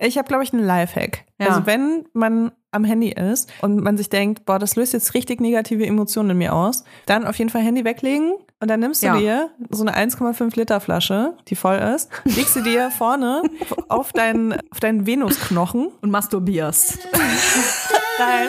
Ich habe, glaube ich, einen Lifehack. Ja. Also wenn man am Handy ist und man sich denkt, boah, das löst jetzt richtig negative Emotionen in mir aus, dann auf jeden Fall Handy weglegen und dann nimmst du Ja. dir so eine 1,5 Liter Flasche, die voll ist, legst sie dir vorne auf deinen, auf deinen Venusknochen Und masturbierst. rein.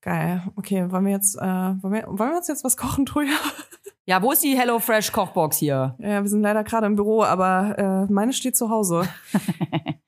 Geil. Okay, wollen wir jetzt, äh, wollen, wir, wollen wir uns jetzt was kochen, Truja? Ja, wo ist die HelloFresh Kochbox hier? Ja, wir sind leider gerade im Büro, aber äh, meine steht zu Hause.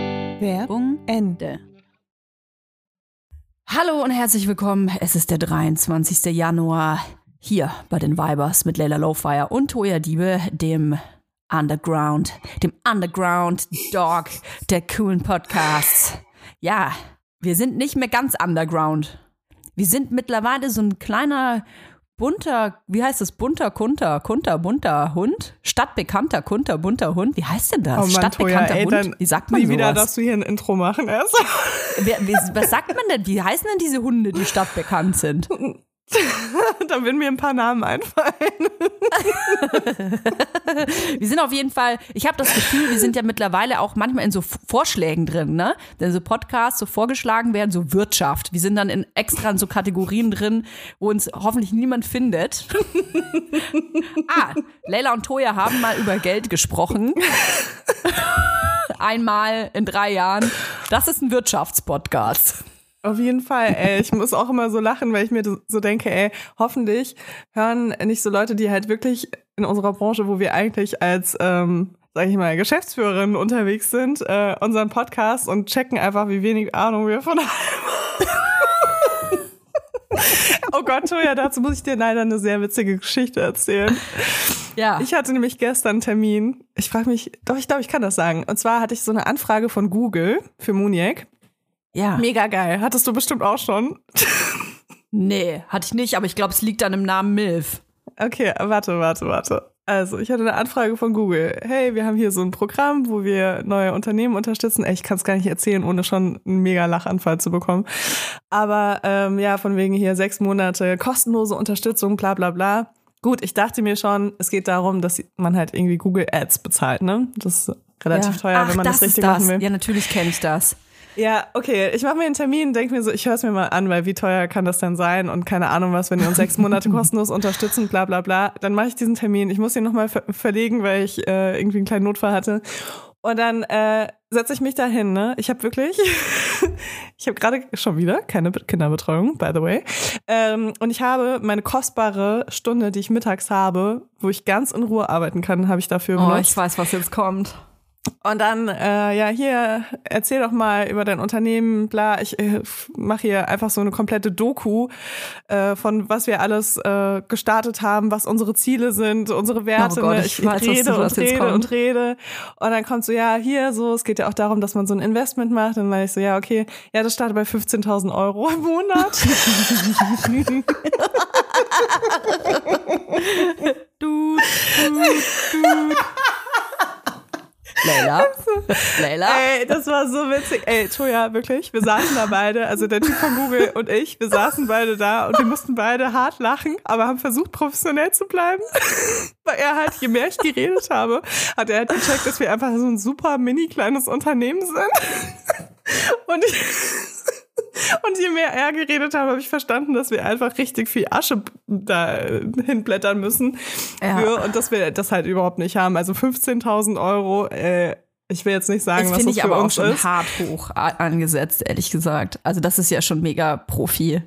Werbung Ende. Hallo und herzlich willkommen. Es ist der 23. Januar hier bei den Vibers mit Leila Lowfire und Toya Diebe, dem Underground, dem Underground Dog der coolen Podcasts. Ja, wir sind nicht mehr ganz Underground. Wir sind mittlerweile so ein kleiner bunter, wie heißt das? Bunter, kunter, kunter, bunter Hund? Stadtbekannter, kunter, bunter Hund? Wie heißt denn das? Stadtbekannter ey, Hund? Wie sagt man Nie wieder sowas? darfst du hier ein Intro machen erst. Wer, wie, was sagt man denn? Wie heißen denn diese Hunde, die stadtbekannt sind? da würden mir ein paar Namen einfallen. Wir sind auf jeden Fall, ich habe das Gefühl, wir sind ja mittlerweile auch manchmal in so Vorschlägen drin, ne? Wenn so Podcasts so vorgeschlagen werden, so Wirtschaft. Wir sind dann in extra in so Kategorien drin, wo uns hoffentlich niemand findet. ah, Leila und Toya haben mal über Geld gesprochen. Einmal in drei Jahren. Das ist ein Wirtschaftspodcast. Auf jeden Fall, ey. Ich muss auch immer so lachen, weil ich mir so denke, ey, hoffentlich hören nicht so Leute, die halt wirklich in unserer Branche, wo wir eigentlich als, ähm, sag ich mal, Geschäftsführerin unterwegs sind, äh, unseren Podcast und checken einfach, wie wenig Ahnung wir von haben. Oh Gott, Toja, dazu muss ich dir leider eine sehr witzige Geschichte erzählen. Ja. Ich hatte nämlich gestern einen Termin. Ich frage mich, doch, ich glaube, ich kann das sagen. Und zwar hatte ich so eine Anfrage von Google für Muniac. Ja. Mega geil. Hattest du bestimmt auch schon. Nee, hatte ich nicht, aber ich glaube, es liegt an dem Namen Milf. Okay, warte, warte, warte. Also, ich hatte eine Anfrage von Google. Hey, wir haben hier so ein Programm, wo wir neue Unternehmen unterstützen. Ey, ich kann es gar nicht erzählen, ohne schon einen mega Lachanfall zu bekommen. Aber ähm, ja, von wegen hier sechs Monate kostenlose Unterstützung, bla bla bla. Gut, ich dachte mir schon, es geht darum, dass man halt irgendwie Google Ads bezahlt, ne? Das ist relativ teuer, Ach, wenn man das, ist richtig machen will. Ja, natürlich kenne ich das. Ja, okay. Ich mache mir einen Termin, denke mir so, ich höre es mir mal an, weil wie teuer kann das denn sein und keine Ahnung was, wenn ihr uns sechs Monate kostenlos unterstützen, bla bla bla. Dann mache ich diesen Termin. Ich muss ihn nochmal ver verlegen, weil ich äh, irgendwie einen kleinen Notfall hatte. Und dann äh, setze ich mich da hin, ne? Ich habe wirklich, ich habe gerade schon wieder keine Kinderbetreuung, by the way. Ähm, und ich habe meine kostbare Stunde, die ich mittags habe, wo ich ganz in Ruhe arbeiten kann, habe ich dafür Oh, benutzt. ich weiß, was jetzt kommt. Und dann, äh, ja, hier, erzähl doch mal über dein Unternehmen, bla. Ich äh, mache hier einfach so eine komplette Doku äh, von was wir alles äh, gestartet haben, was unsere Ziele sind, unsere Werte. Oh Gott, ne? ich weiß, was rede und rede und rede. Und dann kommt so, ja, hier so, es geht ja auch darum, dass man so ein Investment macht. Und dann meine ich so, ja, okay, ja, das startet bei 15.000 Euro im Monat. Du, du, du. Leila? Leila? Ey, das war so witzig. Ey, Toja, wirklich, wir saßen da beide, also der Typ von Google und ich, wir saßen beide da und wir mussten beide hart lachen, aber haben versucht, professionell zu bleiben. Weil er halt, je mehr ich geredet habe, hat er halt gecheckt, dass wir einfach so ein super mini kleines Unternehmen sind. Und ich, und je mehr er geredet hat, habe ich verstanden, dass wir einfach richtig viel Asche da hinblättern müssen. Ja. Für, und dass wir das halt überhaupt nicht haben. Also 15.000 Euro, äh, ich will jetzt nicht sagen, Das was das ich für aber auch uns schon ist. hart hoch angesetzt, ehrlich gesagt. Also das ist ja schon mega Profi.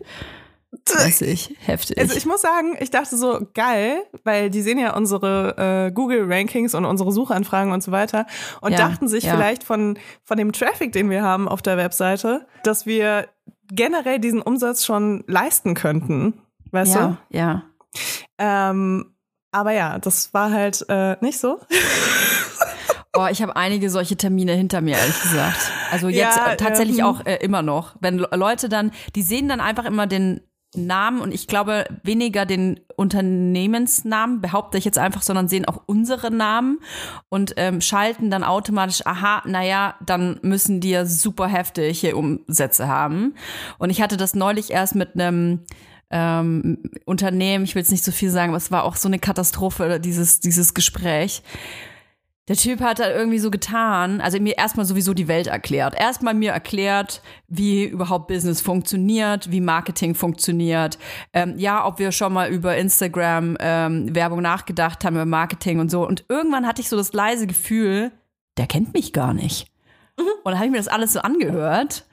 Weiß ich, heftig. Also ich muss sagen, ich dachte so geil, weil die sehen ja unsere äh, Google Rankings und unsere Suchanfragen und so weiter und Ja, dachten sich ja. vielleicht von von dem Traffic, den wir haben auf der Webseite, dass wir generell diesen Umsatz schon leisten könnten, weißt ja, ja. du? Ähm, aber ja, das war halt äh, nicht so. Oh, ich habe einige solche Termine hinter mir, ehrlich gesagt. Also jetzt Ja, äh, tatsächlich ähm. auch äh, immer noch. Wenn Le- Leute dann, die sehen dann einfach immer den Namen und ich glaube weniger den Unternehmensnamen, behaupte ich jetzt einfach, sondern sehen auch unsere Namen und ähm, schalten dann automatisch, aha, naja, dann müssen die ja super heftig hier Umsätze haben. Und ich hatte das neulich erst mit einem ähm, Unternehmen, ich will jetzt nicht so viel sagen, aber es war auch so eine Katastrophe, dieses, dieses Gespräch. Der Typ hat da irgendwie so getan, also mir erstmal sowieso die Welt erklärt. Erstmal mir erklärt, wie überhaupt Business funktioniert, wie Marketing funktioniert. Ähm, ja, ob wir schon mal über Instagram ähm, Werbung nachgedacht haben, über Marketing und so. Und irgendwann hatte ich so das leise Gefühl, der kennt mich gar nicht. Und dann habe ich mir das alles so angehört.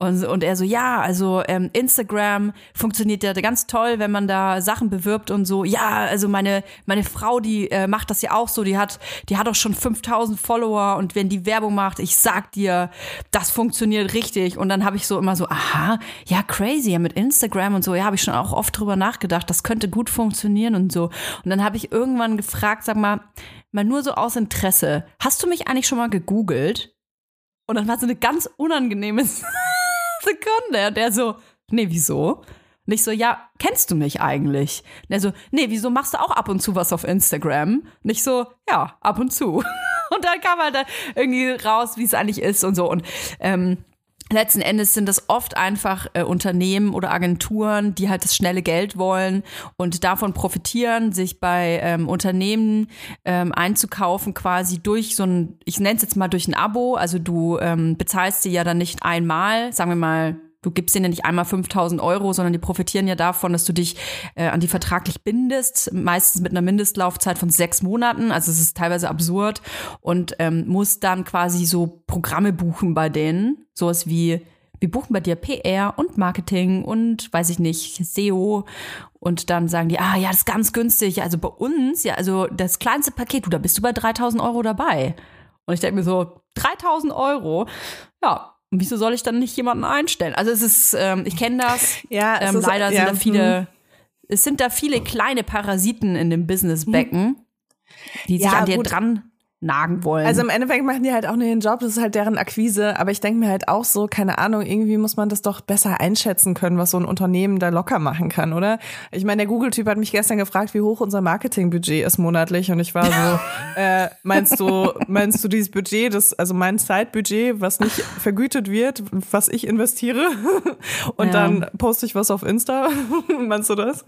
Und, und er so, ja, also ähm, Instagram funktioniert ja ganz toll, wenn man da Sachen bewirbt und so. Ja, also meine meine Frau, die äh, macht das ja auch so. Die hat die hat auch schon 5000 Follower und wenn die Werbung macht, ich sag dir, das funktioniert richtig. Und dann habe ich so immer so, aha, ja crazy, ja mit Instagram und so. Ja, habe ich schon auch oft drüber nachgedacht. Das könnte gut funktionieren und so. Und dann habe ich irgendwann gefragt, sag mal, mal nur so aus Interesse, hast du mich eigentlich schon mal gegoogelt? Und dann war so eine ganz unangenehme Sekunde. Und der so, nee, wieso? Und ich so, ja, kennst du mich eigentlich? Und er so, nee, wieso machst du auch ab und zu was auf Instagram? Und ich so, ja, ab und zu. Und dann kam halt dann irgendwie raus, wie es eigentlich ist und so. Und ähm, letzten Endes sind das oft einfach äh, Unternehmen oder Agenturen, die halt das schnelle Geld wollen und davon profitieren, sich bei ähm, Unternehmen ähm, einzukaufen, quasi durch so ein, ich nenne es jetzt mal durch ein Abo. Also du ähm, bezahlst die ja dann nicht einmal, sagen wir mal, du gibst ja nicht einmal 5000 Euro, sondern die profitieren ja davon, dass du dich äh, an die vertraglich bindest, meistens mit einer Mindestlaufzeit von sechs Monaten. Also es ist teilweise absurd und ähm, musst dann quasi so Programme buchen bei denen, sowas wie wir buchen bei dir PR und Marketing und weiß ich nicht, SEO und dann sagen die, ah ja, das ist ganz günstig. Also bei uns, ja, also das kleinste Paket, du, da bist du bei 3000 Euro dabei. Und ich denke mir so, 3000 Euro? Ja, und wieso soll ich dann nicht jemanden einstellen? Also es ist, ähm, ich kenne das. Ja, es ähm, ist- leider sind ja, da viele, es sind da viele kleine Parasiten in dem Businessbecken, die sich Ja, an dir gut. dran nagen wollen. Also im Endeffekt machen die halt auch nur ihren Job, das ist halt deren Akquise. Aber ich denke mir halt auch so, keine Ahnung, irgendwie muss man das doch besser einschätzen können, was so ein Unternehmen da locker machen kann, oder? Ich meine, der Google-Typ hat mich gestern gefragt, wie hoch unser Marketingbudget ist monatlich. Und ich war so, äh, meinst du, meinst du dieses Budget, das, also mein Zeitbudget, was nicht vergütet wird, was ich investiere? Und Ja. dann poste ich was auf Insta? meinst du das?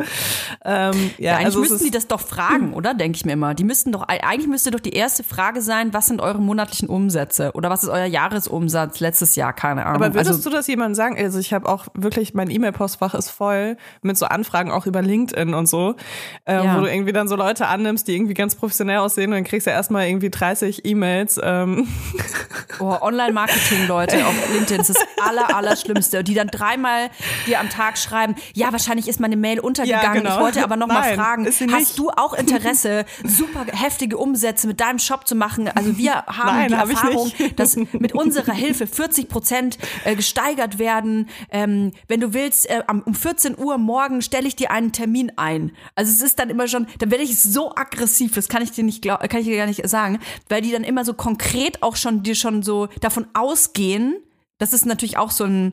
Ähm, ja, Ja, eigentlich also müssten die das doch fragen, oder? Denke ich mir immer. Die müssten doch, eigentlich müsste doch die erste Frage Frage sein, was sind eure monatlichen Umsätze oder was ist euer Jahresumsatz letztes Jahr, keine Ahnung. Aber würdest also, du das jemandem sagen? Also ich habe auch wirklich, mein E-Mail-Postfach ist voll mit so Anfragen auch über LinkedIn und so, äh, Ja. wo du irgendwie dann so Leute annimmst, die irgendwie ganz professionell aussehen und dann kriegst du erstmal irgendwie 30 E-Mails. Ähm, oh, Online-Marketing, Leute, auf LinkedIn ist das aller, aller Schlimmste. Die dann dreimal dir am Tag schreiben, ja, wahrscheinlich ist meine Mail untergegangen. genau. Ich wollte aber noch mal Nein, fragen, hast du auch Interesse, super heftige Umsätze mit deinem Shop zu machen? Also wir haben Nein, die hab Erfahrung, dass mit unserer Hilfe 40 Prozent äh, gesteigert werden. Ähm, wenn du willst, äh, um 14 Uhr morgen stelle ich dir einen Termin ein. Also es ist dann immer schon, dann werde ich so aggressiv, das kann ich dir nicht glaub, kann ich dir gar nicht sagen, weil die dann immer so konkret auch schon dir schon so davon ausgehen, das ist natürlich auch so ein,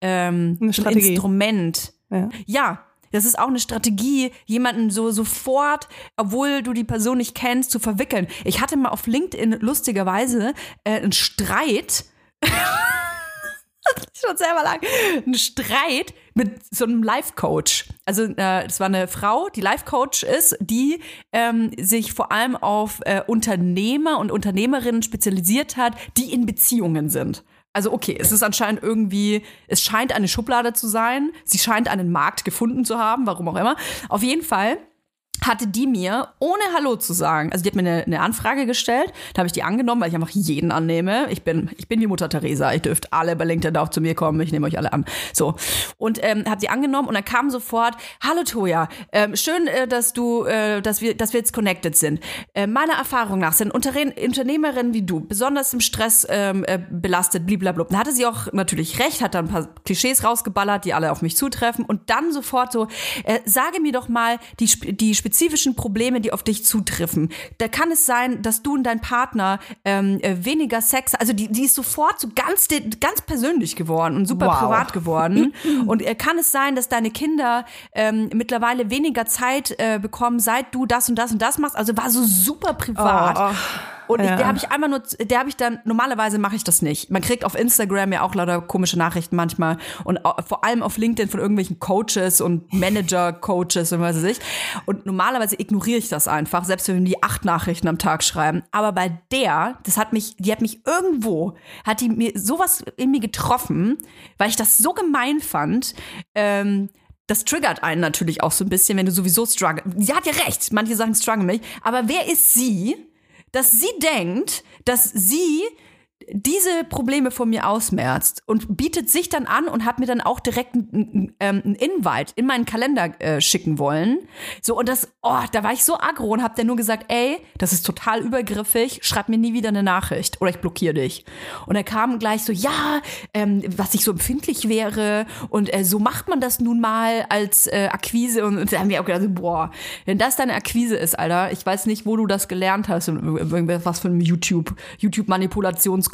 ähm, so ein. Instrument. ja. Ja, das ist auch eine Strategie, jemanden so sofort, obwohl du die Person nicht kennst, zu verwickeln. Ich hatte mal auf LinkedIn lustigerweise äh, einen Streit. schon selber lang. Ein Streit mit so einem Life-Coach. Also äh, das war eine Frau, die Life-Coach ist, die ähm, sich vor allem auf äh, Unternehmer und Unternehmerinnen spezialisiert hat, die in Beziehungen sind. Also okay, es ist anscheinend irgendwie, es scheint eine Schublade zu sein. Sie scheint einen Markt gefunden zu haben, warum auch immer. Auf jeden Fall hatte die mir, ohne Hallo zu sagen, also die hat mir eine, eine Anfrage gestellt, da habe ich die angenommen, weil ich einfach jeden annehme. Ich bin, ich bin wie Mutter Teresa, ihr dürft alle bei LinkedIn auch zu mir kommen, ich nehme euch alle an. So. Und ähm, habe die angenommen und dann kam sofort, hallo Toja, ähm, schön, äh, dass du, äh, dass wir, dass wir jetzt connected sind. Äh, meiner Erfahrung nach sind Unterne Unternehmerinnen wie du besonders im Stress ähm, äh, belastet, blablabla. Dann hatte sie auch natürlich recht, hat dann ein paar Klischees rausgeballert, die alle auf mich zutreffen und dann sofort so, äh, sage mir doch mal die, die spezifischen Probleme, die auf dich zutreffen. Da kann es sein, dass du und dein Partner ähm, äh, weniger Sex, also die, die ist sofort so ganz, ganz persönlich geworden und super Wow. privat geworden. und äh, kann es sein, dass deine Kinder ähm, mittlerweile weniger Zeit äh, bekommen, seit du das und das und das machst? Also war so super privat. Oh, oh. Und ich, Ja. der habe ich einmal nur, der habe ich dann, normalerweise mache ich das nicht. Man kriegt auf Instagram ja auch lauter komische Nachrichten manchmal und vor allem auf LinkedIn von irgendwelchen Coaches und Manager-Coaches und was weiß ich. Und normalerweise ignoriere ich das einfach, selbst wenn die acht Nachrichten am Tag schreiben. Aber bei der, das hat mich, die hat mich irgendwo, hat die mir sowas in mir getroffen, weil ich das so gemein fand, ähm, das triggert einen natürlich auch so ein bisschen, wenn du sowieso struggle. Sie hat ja recht, manche sagen struggle mich, aber wer ist sie, dass sie denkt, dass sie diese Probleme von mir ausmerzt und bietet sich dann an und hat mir dann auch direkt einen, ähm, einen Invite in meinen Kalender äh, schicken wollen. So, und das, oh, da war ich so aggro und hab dann nur gesagt, ey, das ist total übergriffig, schreib mir nie wieder eine Nachricht oder ich blockiere dich. Und er kam gleich so, ja, ähm, was ich so empfindlich wäre und äh, so macht man das nun mal als äh, Akquise und, und da haben wir auch gedacht, boah, wenn das deine Akquise ist, Alter, ich weiß nicht, wo du das gelernt hast, was für einem YouTube, YouTube-Manipulationskurs,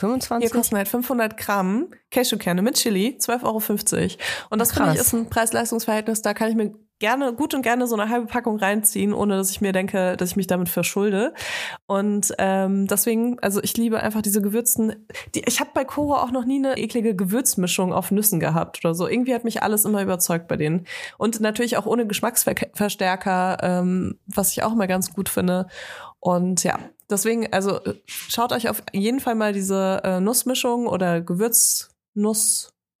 25? Hier kosten halt 500 Gramm Cashewkerne mit Chili, 12,50 Euro. Und das finde ich ist ein Preis-Leistungs-Verhältnis, da kann ich mir gerne, gut und gerne so eine halbe Packung reinziehen, ohne dass ich mir denke, dass ich mich damit verschulde. Und ähm, deswegen, also ich liebe einfach diese gewürzten, die, ich habe bei Koro auch noch nie eine eklige Gewürzmischung auf Nüssen gehabt oder so. Irgendwie hat mich alles immer überzeugt bei denen. Und natürlich auch ohne Geschmacksverstärker, ähm, was ich auch mal ganz gut finde. Und ja, deswegen, also äh, schaut euch auf jeden Fall mal diese äh, Nussmischung oder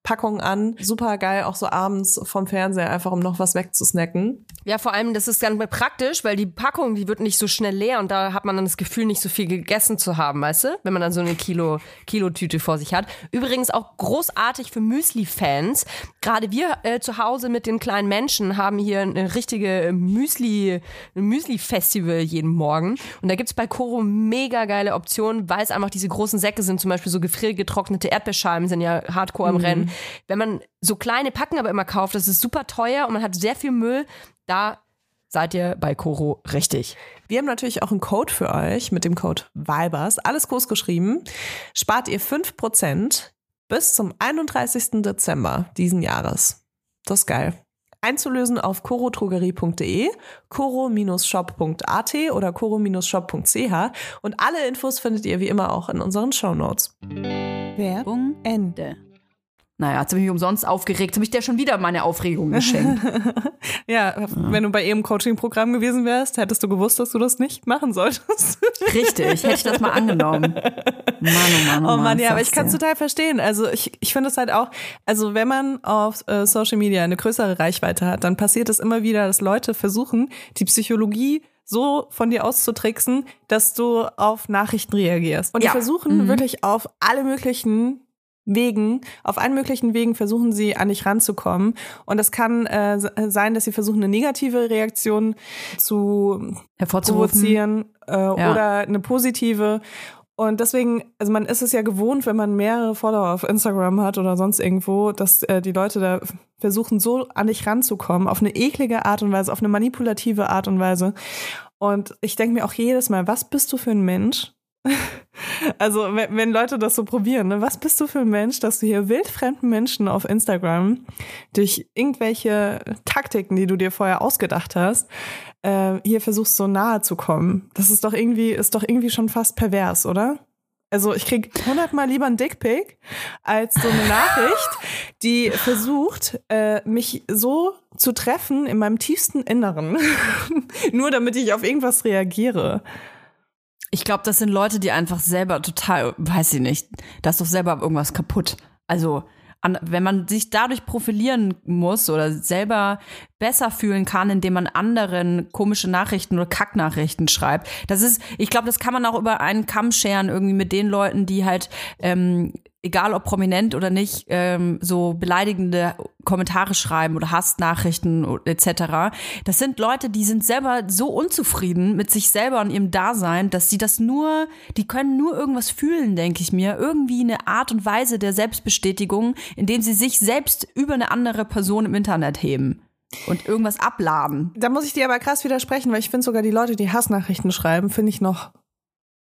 Gewürznusspackung an. Super geil, auch so abends vom Fernseher, einfach um noch was wegzusnacken. Ja, vor allem, das ist ganz praktisch, weil die Packung, die wird nicht so schnell leer und da hat man dann das Gefühl, nicht so viel gegessen zu haben, weißt du? Wenn man dann so eine Kilo, Kilo-Tüte vor sich hat. Übrigens auch großartig für Müsli-Fans. Gerade wir äh, zu Hause mit den kleinen Menschen haben hier eine richtige Müsli, Müsli-Festival jeden Morgen. Und da gibt's bei Koro mega geile Optionen, weil es einfach diese großen Säcke sind, zum Beispiel so gefriergetrocknete Erdbeerscheiben sind ja hardcore am Rennen. Wenn man so kleine Packen aber immer kauft, das ist super teuer und man hat sehr viel Müll, da seid ihr bei Koro richtig. Wir haben natürlich auch einen Code für euch mit dem Code VIBERS. Alles groß geschrieben. Spart ihr 5% bis zum 31. Dezember diesen Jahres. Das ist geil. Einzulösen auf corotrogerie.de, coro-shop.at oder coro-shop.ch und alle Infos findet ihr wie immer auch in unseren Shownotes. Werbung Ende. Naja, habe ich mich umsonst aufgeregt. Habe ich dir schon wieder meine Aufregung geschenkt. Ja, wenn du bei ihrem Coaching-Programm gewesen wärst, hättest du gewusst, dass du das nicht machen solltest. Richtig, hätte ich das mal angenommen. Mann, oh Mann, Oh Mann, ja, aber ich kann es total verstehen. Also ich, ich finde es halt auch, also wenn man auf äh, Social Media eine größere Reichweite hat, dann passiert es immer wieder, dass Leute versuchen, die Psychologie so von dir auszutricksen, dass du auf Nachrichten reagierst. Und Ja. die versuchen wirklich auf alle möglichen Wegen, auf allen möglichen Wegen versuchen sie an dich ranzukommen. Und das kann äh, se- sein, dass sie versuchen, eine negative Reaktion zu provozieren äh, oder eine positive. Und deswegen, also man ist es ja gewohnt, wenn man mehrere Follower auf Instagram hat oder sonst irgendwo, dass äh, die Leute da versuchen, so an dich ranzukommen, auf eine eklige Art und Weise, auf eine manipulative Art und Weise. Und ich denke mir auch jedes Mal, was bist du für ein Mensch? Also, wenn, wenn Leute das so probieren, ne, was bist du für ein Mensch, dass du hier wildfremden Menschen auf Instagram durch irgendwelche Taktiken, die du dir vorher ausgedacht hast, äh, hier versuchst so nahe zu kommen? Das ist doch irgendwie, ist doch irgendwie schon fast pervers, oder? Also ich krieg hundertmal lieber einen Dickpick als so eine Nachricht, die versucht, äh, mich so zu treffen in meinem tiefsten Inneren, nur damit ich auf irgendwas reagiere. Ich glaube, das sind Leute, die einfach selber total, weiß ich nicht, da ist doch selber irgendwas kaputt. Also, an, wenn man sich dadurch profilieren muss oder selber besser fühlen kann, indem man anderen komische Nachrichten oder Kacknachrichten schreibt, das ist, ich glaube, das kann man auch über einen Kamm scheren, irgendwie mit den Leuten, die halt, ähm, egal ob prominent oder nicht, ähm, so beleidigende Kommentare schreiben oder Hassnachrichten etc. Das sind Leute, die sind selber so unzufrieden mit sich selber und ihrem Dasein, dass sie das nur, die können nur irgendwas fühlen, denke ich mir. Irgendwie eine Art und Weise der Selbstbestätigung, indem sie sich selbst über eine andere Person im Internet heben und irgendwas abladen. Da muss ich dir aber krass widersprechen, weil ich finde sogar die Leute, die Hassnachrichten schreiben, finde ich noch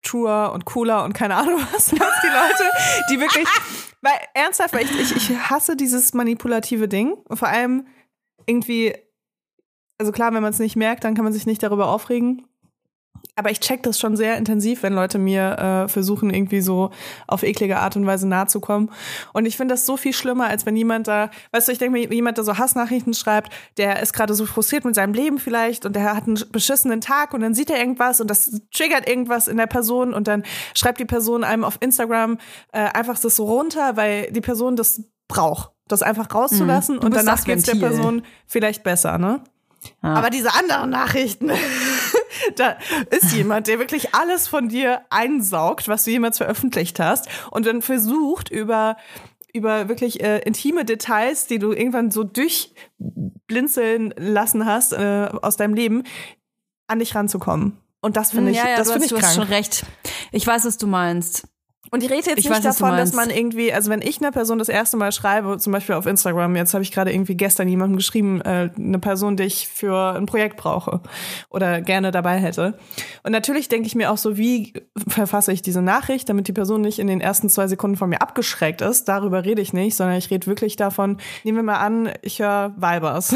truer und cooler und keine Ahnung was als die Leute, die wirklich, Weil ernsthaft, weil ich, ich, ich hasse dieses manipulative Ding. Und vor allem irgendwie, also klar, wenn man es nicht merkt, dann kann man sich nicht darüber aufregen. Aber ich check das schon sehr intensiv, wenn Leute mir äh, versuchen, irgendwie so auf eklige Art und Weise nahe zu kommen. Und ich finde das so viel schlimmer, als wenn jemand da, weißt du, ich denke mir, jemand, der so Hassnachrichten schreibt, der ist gerade so frustriert mit seinem Leben vielleicht und der hat einen beschissenen Tag und dann sieht er irgendwas und das triggert irgendwas in der Person und dann schreibt die Person einem auf Instagram äh, einfach das so runter, weil die Person das braucht, das einfach rauszulassen Mhm. Und danach das geht's der. Person vielleicht besser, ne? Aber diese anderen Nachrichten, da ist jemand, der wirklich alles von dir einsaugt, was du jemals veröffentlicht hast und dann versucht über über wirklich äh, intime Details, die du irgendwann so durchblinzeln lassen hast äh, aus deinem Leben, an dich ranzukommen. Und das finde ich, ja, ja, das finde ich hast krank. schon recht. Ich weiß, was du meinst. Und ich rede jetzt Ich nicht weiß, davon, dass man irgendwie, also wenn ich einer Person das erste Mal schreibe, zum Beispiel auf Instagram, jetzt habe ich gerade irgendwie gestern jemandem geschrieben, äh, eine Person, die ich für ein Projekt brauche oder gerne dabei hätte. Und natürlich denke ich mir auch so, wie verfasse ich diese Nachricht, damit die Person nicht in den ersten zwei Sekunden von mir abgeschreckt ist. Darüber rede ich nicht, sondern ich rede wirklich davon, nehmen wir mal an, ich höre Vibers.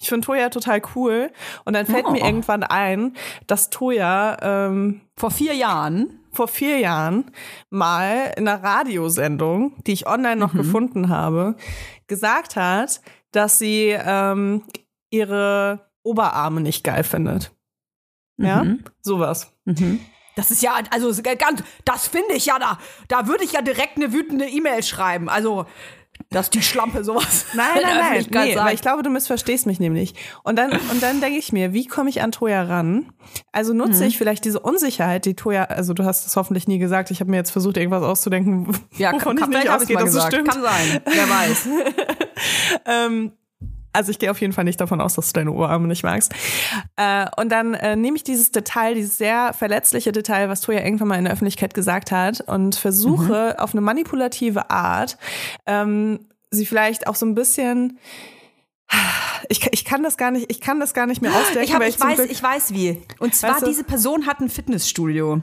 Ich finde Toya total cool. Und dann fällt Oh. mir irgendwann ein, dass Toya ähm, Vor vier Jahren. Vor vier Jahren mal in einer Radiosendung, die ich online noch gefunden habe, gesagt hat, dass sie ähm, ihre Oberarme nicht geil findet. Ja, Mhm. sowas. Das ist ja, also ganz, das finde ich ja da. Da würde ich ja direkt eine wütende E-Mail schreiben. Also, dass die Schlampe sowas. Nein, nein, nein, Öffentlichkeit nee, sagt. weil ich glaube, du missverstehst mich nämlich. Und dann, und dann denke ich mir, wie komme ich an Toya ran? Also nutze ich vielleicht diese Unsicherheit, die Toya, also du hast es hoffentlich nie gesagt, ich habe mir jetzt versucht, irgendwas auszudenken, ja, wovon kann, ich nicht ausgehe, dass es stimmt. Kann sein. Wer weiß. Ähm, also ich gehe auf jeden Fall nicht davon aus, dass du deine Oberarme nicht magst. Äh, und dann äh, nehme ich dieses Detail, dieses sehr verletzliche Detail, was Toya irgendwann mal in der Öffentlichkeit gesagt hat, und versuche auf eine manipulative Art, ähm, sie vielleicht auch so ein bisschen ich, ich kann das gar nicht, ich kann das gar nicht mehr ausdenken. Ich, hab, ich, zum weiß, Glück- ich weiß wie. Und zwar, Weißt du- diese Person hat ein Fitnessstudio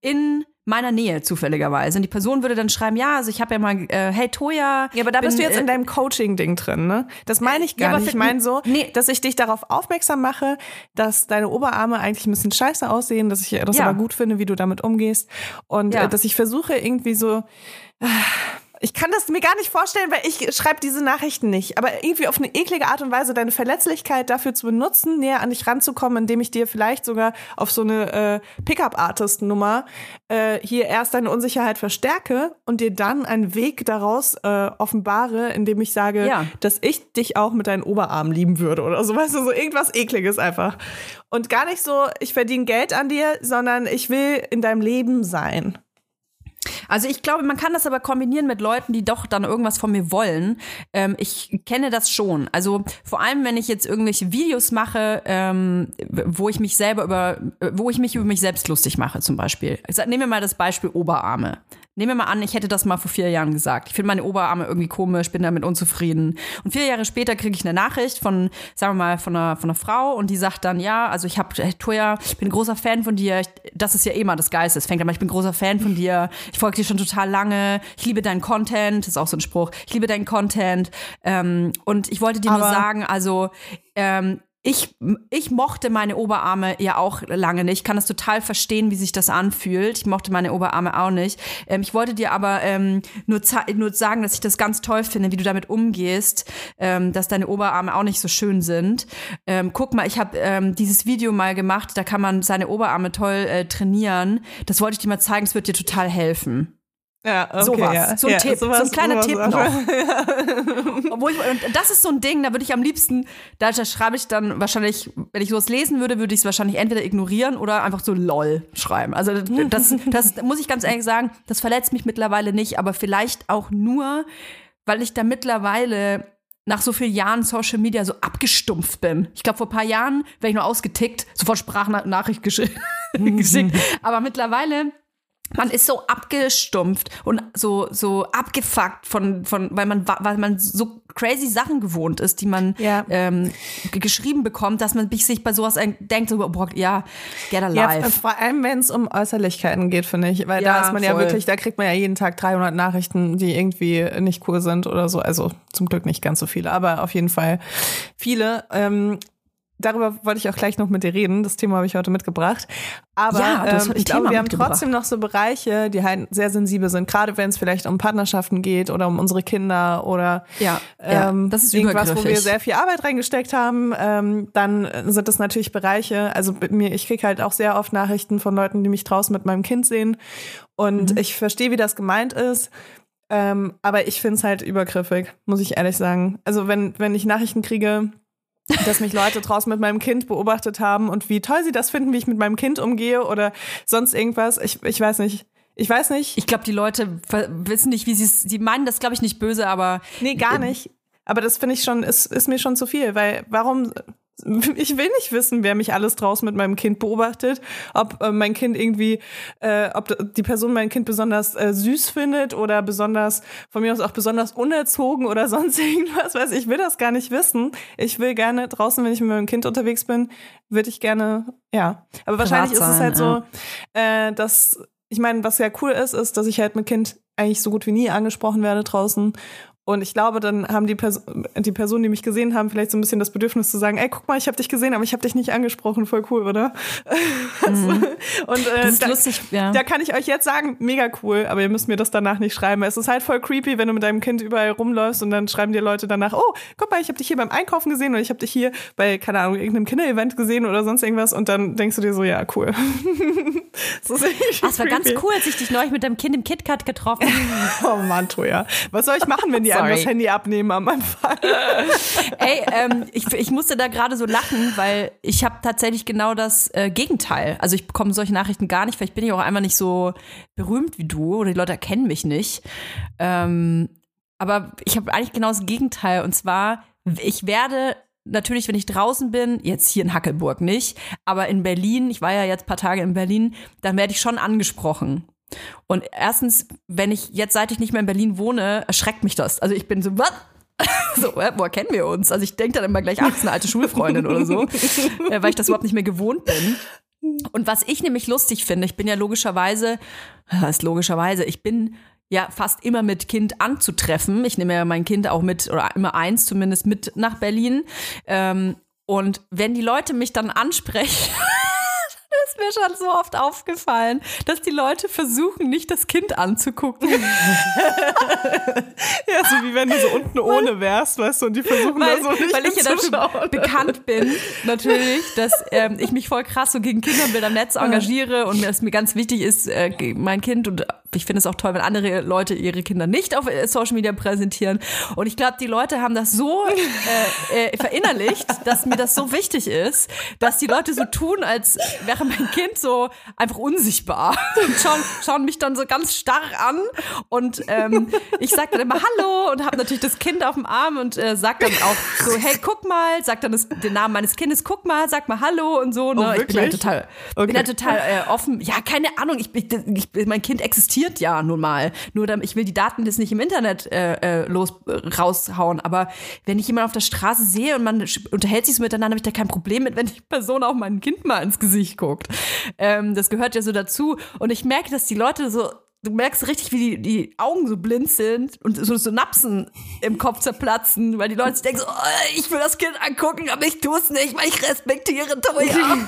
in meiner Nähe zufälligerweise. Und die Person würde dann schreiben, ja, also ich habe ja mal, äh, hey Toya. Ja, aber da bist bin, du jetzt äh, in deinem Coaching-Ding drin, ne? Das meine ich Ja, gar aber nicht. Ich meine so, nee. dass ich dich darauf aufmerksam mache, dass deine Oberarme eigentlich ein bisschen scheiße aussehen, dass ich das Ja. aber gut finde, wie du damit umgehst. Und Ja. äh, dass ich versuche irgendwie so. äh, Ich kann das mir gar nicht vorstellen, weil ich schreibe diese Nachrichten nicht. Aber irgendwie auf eine eklige Art und Weise deine Verletzlichkeit dafür zu benutzen, näher an dich ranzukommen, indem ich dir vielleicht sogar auf so eine äh, Pickup-Artist-Nummer äh, hier erst deine Unsicherheit verstärke und dir dann einen Weg daraus äh, offenbare, indem ich sage, Ja. dass ich dich auch mit deinen Oberarmen lieben würde oder so, weißt du, so irgendwas ekliges einfach. Und gar nicht so, ich verdiene Geld an dir, sondern ich will in deinem Leben sein. Also ich glaube, man kann das aber kombinieren mit Leuten, die doch dann irgendwas von mir wollen. Ähm, ich kenne das schon. Also vor allem, wenn ich jetzt irgendwelche Videos mache, ähm, wo ich mich selber über, wo ich mich über mich selbst lustig mache, zum Beispiel. Nehmen wir mal das Beispiel Oberarme. Nehmen wir mal an, ich hätte das mal vor vier Jahren gesagt. Ich finde meine Oberarme irgendwie komisch, bin damit unzufrieden. Und vier Jahre später kriege ich eine Nachricht von, sagen wir mal, von einer, von einer Frau und die sagt dann, ja, also ich habe, hey, Toya, ich bin ein großer Fan von dir. Ich, das ist ja eh mal das Geiste. Es fängt an, ich bin ein großer Fan von dir. Ich folge dir schon total lange. Ich liebe deinen Content. Das ist auch so ein Spruch. Ich liebe deinen Content. Ähm, und ich wollte dir nur Aber- sagen, also, ähm, ich, ich mochte meine Oberarme ja auch lange nicht. Ich kann das total verstehen, wie sich das anfühlt. Ich mochte meine Oberarme auch nicht. Ähm, ich wollte dir aber ähm, nur, nur sagen, dass ich das ganz toll finde, wie du damit umgehst, ähm, dass deine Oberarme auch nicht so schön sind. Ähm, guck mal, ich habe ähm, dieses Video mal gemacht, da kann man seine Oberarme toll äh, trainieren. Das wollte ich dir mal zeigen, es wird dir total helfen. Ja, okay, Sowas. ja. So ein ja, Tipp, so ein kleiner sowas Tipp noch. Obwohl ich, und das ist so ein Ding, da würde ich am liebsten, da schreibe ich dann wahrscheinlich, wenn ich sowas lesen würde, würde ich es wahrscheinlich entweder ignorieren oder einfach so lol schreiben. Also das, das muss ich ganz ehrlich sagen, das verletzt mich mittlerweile nicht, aber vielleicht auch nur, weil ich da mittlerweile nach so vielen Jahren Social Media so abgestumpft bin. Ich glaube, vor ein paar Jahren wäre ich nur ausgetickt, sofort Sprachnachricht gesch geschickt. Aber mittlerweile man ist so abgestumpft und so so abgefuckt von von weil man weil man so crazy Sachen gewohnt ist, die man Ja. ähm, geschrieben bekommt, dass man sich bei sowas denkt, so, boah, ja, get Ja, alive. vor allem, wenn es um Äußerlichkeiten geht, finde ich. Weil Ja, da ist man ja voll. wirklich, da kriegt man ja jeden Tag 300 Nachrichten, die irgendwie nicht cool sind oder so. Also zum Glück nicht ganz so viele, aber auf jeden Fall viele. Ähm, darüber wollte ich auch gleich noch mit dir reden. Das Thema habe ich heute mitgebracht. Aber Ja, ähm, ich glaube, Thema wir haben trotzdem noch so Bereiche, die halt sehr sensibel sind. Gerade wenn es vielleicht um Partnerschaften geht oder um unsere Kinder oder Ja, ja, ähm, das ist irgendwas, wo wir sehr viel Arbeit reingesteckt haben, ähm, dann sind das natürlich Bereiche, also mir, ich krieg halt auch sehr oft Nachrichten von Leuten, die mich draußen mit meinem Kind sehen und Mhm. ich verstehe, wie das gemeint ist, ähm, aber ich finde es halt übergriffig, muss ich ehrlich sagen. Also wenn, wenn ich Nachrichten kriege, dass mich Leute draußen mit meinem Kind beobachtet haben und wie toll sie das finden, wie ich mit meinem Kind umgehe oder sonst irgendwas, ich, ich weiß nicht. Ich weiß nicht. Ich glaube, die Leute wissen nicht, wie sie es, die meinen das, glaube ich, nicht böse, aber Nee, gar nicht. Aber das finde ich schon, ist, ist mir schon zu viel, weil warum, ich will nicht wissen, wer mich alles draußen mit meinem Kind beobachtet, ob äh, mein Kind irgendwie, äh, ob die Person mein Kind besonders äh, süß findet oder besonders, von mir aus auch besonders unerzogen oder sonst irgendwas, weiß ich, will das gar nicht wissen. Ich will gerne draußen, wenn ich mit meinem Kind unterwegs bin, würde ich gerne, ja. Aber wahrscheinlich ist es sein, halt so, äh, dass, ich meine, was ja cool ist, ist, dass ich halt mit Kind eigentlich so gut wie nie angesprochen werde draußen. Und ich glaube, dann haben die, Pers die Personen, die mich gesehen haben, vielleicht so ein bisschen das Bedürfnis zu sagen, ey, guck mal, ich habe dich gesehen, aber ich habe dich nicht angesprochen. Voll cool, oder? Also, Und äh, Mhm. das ist da, lustig. Ja. da kann ich euch jetzt sagen, mega cool, aber ihr müsst mir das danach nicht schreiben. Es ist halt voll creepy, wenn du mit deinem Kind überall rumläufst und dann schreiben dir Leute danach, oh, guck mal, ich habe dich hier beim Einkaufen gesehen oder ich habe dich hier bei, keine Ahnung, irgendeinem Kinderevent gesehen oder sonst irgendwas und dann denkst du dir so, ja, cool. das ist echt Ah, es war ganz cool, als ich dich neulich mit deinem Kind im KitKat getroffen Oh Mann, Toja. Was soll ich machen, wenn die einem das Handy abnehmen am Anfang? Ey, ähm, ich, ich musste da gerade so lachen, weil ich habe tatsächlich genau das äh, Gegenteil. Also ich bekomme solche Nachrichten gar nicht, vielleicht bin ich auch einfach nicht so berühmt wie du oder die Leute erkennen mich nicht. Ähm, aber ich habe eigentlich genau das Gegenteil. Und zwar, ich werde natürlich, wenn ich draußen bin, jetzt hier in Hackelburg nicht, aber in Berlin, ich war ja jetzt ein paar Tage in Berlin, dann werde ich schon angesprochen. Und erstens, wenn ich jetzt, seit ich nicht mehr in Berlin wohne, erschreckt mich das. Also ich bin so, was? So, woher kennen wir uns? Also ich denke dann immer gleich, ach, das ist eine alte Schulfreundin oder so, äh, weil ich das überhaupt nicht mehr gewohnt bin. Und was ich nämlich lustig finde, ich bin ja logischerweise, was ist logischerweise, ich bin ja fast immer mit Kind anzutreffen. Ich nehme ja mein Kind auch mit, oder immer eins zumindest mit nach Berlin. Ähm, und wenn die Leute mich dann ansprechen, ist mir schon so oft aufgefallen, dass die Leute versuchen, nicht das Kind anzugucken. Ja, so wie wenn du so unten ohne wärst, weißt du, und die versuchen weil, da so nicht weil ich ja dafür bekannt bin, natürlich, dass ähm, ich mich voll krass so gegen Kinderbilder im Netz engagiere und mir es mir ganz wichtig ist, äh, mein Kind und ich finde es auch toll, wenn andere Leute ihre Kinder nicht auf äh, Social Media präsentieren. Und ich glaube, die Leute haben das so äh, äh, verinnerlicht, dass mir das so wichtig ist, dass die Leute so tun, als wäre mein Kind so einfach unsichtbar und schauen, schauen mich dann so ganz starr an und ähm, ich sage dann immer Hallo und habe natürlich das Kind auf dem Arm und äh, sag dann auch so, hey, guck mal, sag dann das, den Namen meines Kindes, guck mal, sag mal Hallo und so. Ne? Oh, ich bin wirklich? total, Okay. bin halt total äh, offen. Ja, keine Ahnung, ich, ich, ich, mein Kind existiert ja nun mal. Nur ich will die Daten jetzt nicht im Internet äh, äh, los äh, raushauen. Aber wenn ich jemanden auf der Straße sehe und man unterhält sich so miteinander, habe ich da kein Problem mit, wenn die Person auch mein Kind mal ins Gesicht guckt. Ähm, das gehört ja so dazu. Und ich merke, dass die Leute so Du merkst richtig, wie die, die Augen so blind sind und so Synapsen im Kopf zerplatzen, weil die Leute sich denken so, oh, ich will das Kind angucken, aber ich tue es nicht, weil ich respektiere Toya.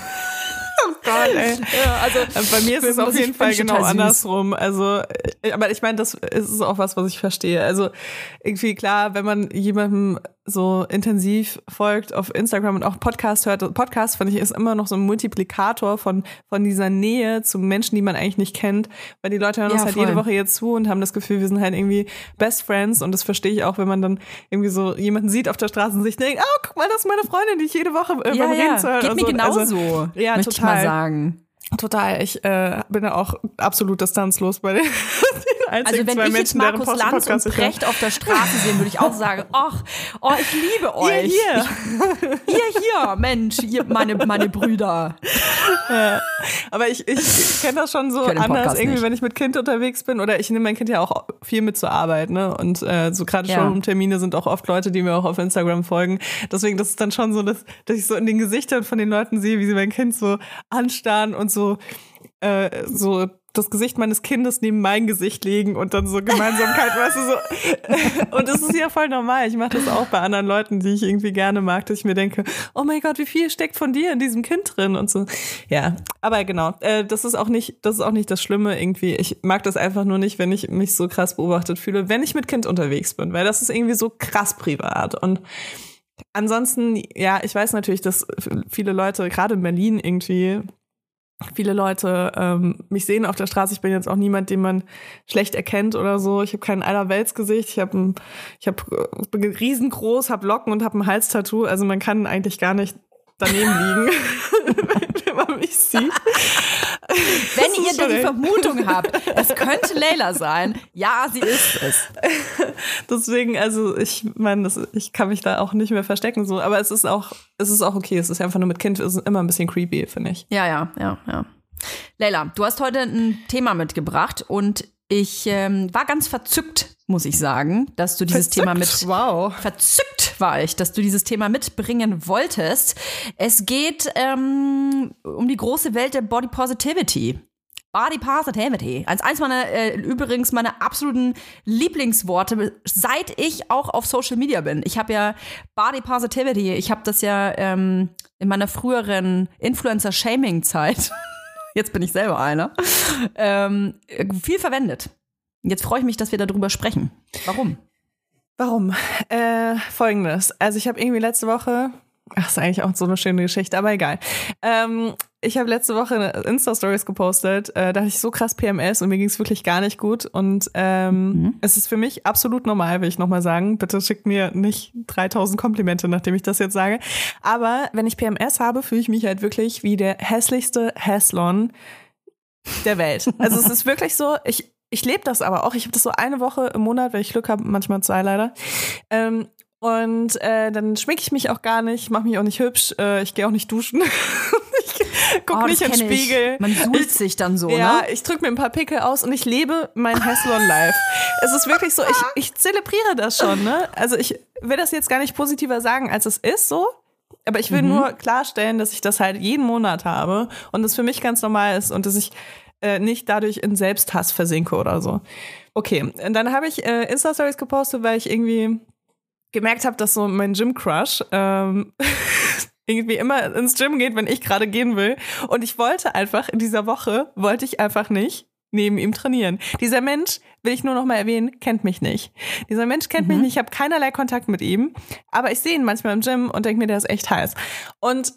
Gott, ey. ja, also Äh, Bei mir ist es auf jeden Fall genau andersrum. Also, äh, aber ich meine, das ist auch was, was ich verstehe. Also irgendwie klar, wenn man jemandem so intensiv folgt auf Instagram und auch Podcast hört, Podcast finde ich ist immer noch so ein Multiplikator von von dieser Nähe zu Menschen, die man eigentlich nicht kennt, weil die Leute hören Ja, uns halt voll. jede Woche jetzt zu und haben das Gefühl, wir sind halt irgendwie Best Friends und das verstehe ich auch, wenn man dann irgendwie so jemanden sieht auf der Straße und sich denkt, oh, guck mal, das ist meine Freundin, die ich jede Woche äh, ja, beim Reden ja. zu hören. Geht mir so. genauso, Also, ja, möchte ich total. mal sagen. Total. Ich äh, bin ja auch absolut distanzlos bei den einzigen Also wenn zwei ich jetzt Menschen, deren Markus Lanz und Podcast. Precht auf der Straße sehen, würde ich auch sagen, ach, oh, ich liebe euch. hier. Ich, hier, hier, Mensch, ihr, meine, meine Brüder. Aber ich, ich, ich kenne das schon so anders, irgendwie, nicht. wenn ich mit Kind unterwegs bin. Oder ich nehme mein Kind ja auch viel mit zur Arbeit, ne? Und äh, so gerade Ja. schon um Termine sind auch oft Leute, die mir auch auf Instagram folgen. Deswegen, das ist dann schon so, dass, dass ich so in den Gesichtern von den Leuten sehe, wie sie mein Kind so anstarren und so, äh, so das Gesicht meines Kindes neben mein Gesicht legen und dann so Gemeinsamkeit, weißt du, so. Und das ist ja voll normal. Ich mache das auch bei anderen Leuten, die ich irgendwie gerne mag, dass ich mir denke, oh mein Gott, wie viel steckt von dir in diesem Kind drin und so. Ja, aber genau, äh, das ist auch nicht, das ist auch nicht das Schlimme irgendwie. Ich mag das einfach nur nicht, wenn ich mich so krass beobachtet fühle, wenn ich mit Kind unterwegs bin, weil das ist irgendwie so krass privat und Ansonsten, ja, ich weiß natürlich, dass viele Leute, gerade in Berlin irgendwie, viele Leute ähm, mich sehen auf der Straße. Ich bin jetzt auch niemand, den man schlecht erkennt oder so. Ich habe kein Allerweltsgesicht. Ich habe ich hab, äh, bin riesengroß, habe Locken und habe ein Halstattoo. Also man kann eigentlich gar nicht daneben liegen, wenn man mich sieht. Wenn ihr schon die Vermutung habt, es könnte Leila sein, ja, sie ist es. Deswegen, also ich meine, das- ich kann mich da auch nicht mehr verstecken so. Aber es ist auch, es ist auch okay. Es ist einfach nur mit Kind, es ist immer ein bisschen creepy, finde ich. Ja, ja, ja, ja. Leila, du hast heute ein Thema mitgebracht und ich ähm, war ganz verzückt, muss ich sagen, dass du dieses Thema mit Wow. verzückt war ich, dass du dieses Thema mitbringen wolltest. Es geht ähm, um die große Welt der Body Positivity. Body Positivity. Als eins meiner, äh, übrigens meiner absoluten Lieblingsworte, seit ich auch auf Social Media bin. Ich habe ja Body Positivity, ich habe das ja ähm, in meiner früheren Influencer-Shaming-Zeit, jetzt bin ich selber einer, ähm, viel verwendet. Jetzt freue ich mich, dass wir darüber sprechen. Warum? Warum? Äh, Folgendes. Also ich habe irgendwie letzte Woche, ach, ist eigentlich auch so eine schöne Geschichte, aber egal. Ähm, ich habe letzte Woche Insta-Stories gepostet, äh, da hatte ich so krass PMS und mir ging es wirklich gar nicht gut. Und ähm, es ist für mich absolut normal, will ich nochmal sagen. Bitte schickt mir nicht 3000 Komplimente, nachdem ich das jetzt sage. Aber wenn ich PMS habe, fühle ich mich halt wirklich wie der hässlichste Hässlon der Welt. Also es ist wirklich so, ich, ich lebe das aber auch. Ich habe das so eine Woche im Monat, wenn ich Glück habe, manchmal zwei leider. Ähm, und äh, dann schminke ich mich auch gar nicht, mache mich auch nicht hübsch, äh, ich gehe auch nicht duschen. guck Oh, nicht in den kenn ich. Spiegel. Man suhlt Ich- sich dann so, ja, ne? ich drücke mir ein paar Pickel aus und ich lebe mein Heslon Life. es ist wirklich so, ich, ich zelebriere das schon, ne? Also ich will das jetzt gar nicht positiver sagen, als es ist so. Aber ich will nur klarstellen, dass ich das halt jeden Monat habe und das für mich ganz normal ist und dass ich äh, nicht dadurch in Selbsthass versinke oder so. Okay, und dann habe ich äh, Insta-Stories gepostet, weil ich irgendwie gemerkt habe, dass so mein Gym-Crush ähm, irgendwie immer ins Gym geht, wenn ich gerade gehen will. Und ich wollte einfach in dieser Woche, wollte ich einfach nicht neben ihm trainieren. Dieser Mensch, will ich nur noch mal erwähnen, kennt mich nicht. Dieser Mensch kennt mich nicht, ich habe keinerlei Kontakt mit ihm, aber ich sehe ihn manchmal im Gym und denke mir, der ist echt heiß. Und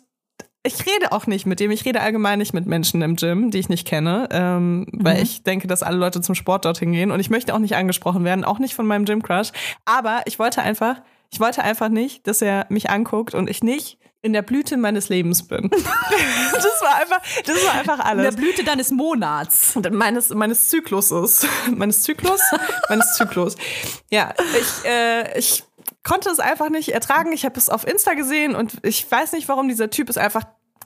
ich rede auch nicht mit dem. Ich rede allgemein nicht mit Menschen im Gym, die ich nicht kenne, ähm, weil ich denke, dass alle Leute zum Sport dorthin gehen und ich möchte auch nicht angesprochen werden, auch nicht von meinem Gym Crush. Aber ich wollte einfach, ich wollte einfach nicht, dass er mich anguckt und ich nicht in der Blüte meines Lebens bin. das war einfach, das war einfach In der alles. Blüte deines Monats. Meines, meines Zykluses. meines Zyklus? meines Zyklus. Ja, ich, äh, ich konnte es einfach nicht ertragen. Ich habe es auf Insta gesehen und ich weiß nicht, warum dieser Typ ist einfach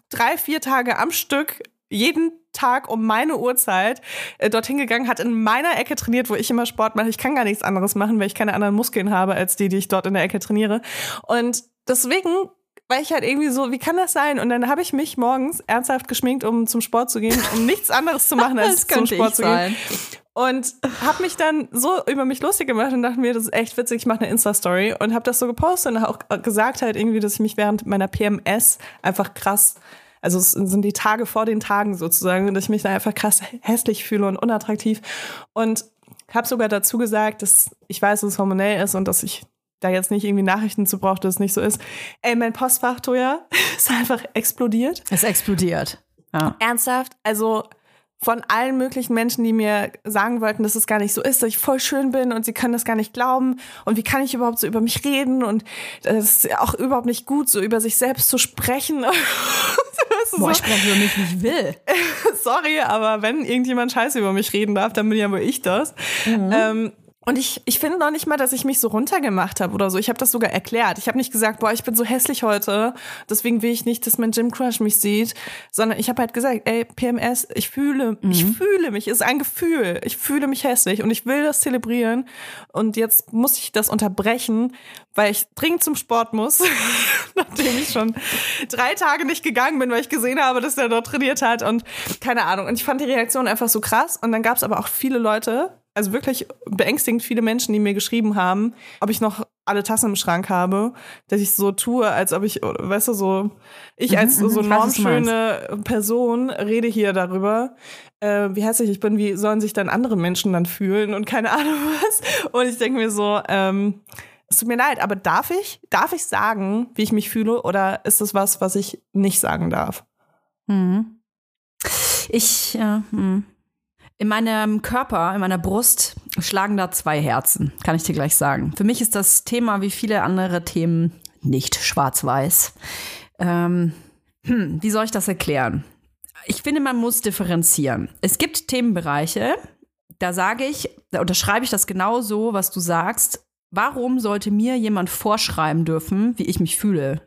drei, vier Tage am Stück jeden Tag um meine Uhrzeit äh, dorthin gegangen, hat in meiner Ecke trainiert, wo ich immer Sport mache. Ich kann gar nichts anderes machen, weil ich keine anderen Muskeln habe als die, die ich dort in der Ecke trainiere. Und deswegen war ich halt irgendwie so, wie kann das sein? Und dann habe ich mich morgens ernsthaft geschminkt, um zum Sport zu gehen, um nichts anderes zu machen, als zum Sport zu gehen. Und habe mich dann so über mich lustig gemacht und dachte mir, das ist echt witzig, ich mache eine Insta-Story und habe das so gepostet und auch gesagt halt irgendwie, dass ich mich während meiner PMS einfach krass, also es sind die Tage vor den Tagen sozusagen, dass ich mich da einfach krass hässlich fühle und unattraktiv und habe sogar dazu gesagt, dass ich weiß, dass es hormonell ist und dass ich da jetzt nicht irgendwie Nachrichten zu brauche, dass es nicht so ist. Ey, mein Postfach, Toja, ist einfach explodiert. Es explodiert. Ja. Ernsthaft? Also von allen möglichen Menschen, die mir sagen wollten, dass es gar nicht so ist, dass ich voll schön bin und sie können das gar nicht glauben und wie kann ich überhaupt so über mich reden und das ist auch überhaupt nicht gut, so über sich selbst zu sprechen. Boah, ich spreche über mich, wie ich will. Sorry, aber wenn irgendjemand Scheiße über mich reden darf, dann bin ja wohl ich das. Mhm. Ähm, und ich, ich finde noch nicht mal, dass ich mich so runtergemacht habe oder so. Ich habe das sogar erklärt. Ich habe nicht gesagt, boah, ich bin so hässlich heute, deswegen will ich nicht, dass mein Gym Crush mich sieht, sondern ich habe halt gesagt, ey, PMS, ich fühle, mhm. ich fühle mich, ist ein Gefühl. Ich fühle mich hässlich und ich will das zelebrieren. Und jetzt muss ich das unterbrechen, weil ich dringend zum Sport muss, nachdem ich schon drei Tage nicht gegangen bin, weil ich gesehen habe, dass der dort trainiert hat und keine Ahnung. Und ich fand die Reaktion einfach so krass. Und dann gab es aber auch viele Leute, also wirklich beängstigend viele Menschen, die mir geschrieben haben, ob ich noch alle Tassen im Schrank habe, dass ich so tue, als ob ich, weißt du, so, ich mhm, als mhm, so normschöne Person rede hier darüber, äh, wie hässlich ich bin, wie sollen sich dann andere Menschen dann fühlen und keine Ahnung was. Und ich denke mir so, ähm, es tut mir leid, aber darf ich, darf ich sagen, wie ich mich fühle, oder ist das was, was ich nicht sagen darf? Mhm. Ich, ja, mh. In meinem Körper, in meiner Brust schlagen da zwei Herzen, kann ich dir gleich sagen. Für mich ist das Thema wie viele andere Themen nicht schwarz-weiß. Ähm, hm, wie soll ich das erklären? Ich finde, man muss differenzieren. Es gibt Themenbereiche, da sage ich, da unterschreibe ich das genau so, was du sagst. Warum sollte mir jemand vorschreiben dürfen, wie ich mich fühle?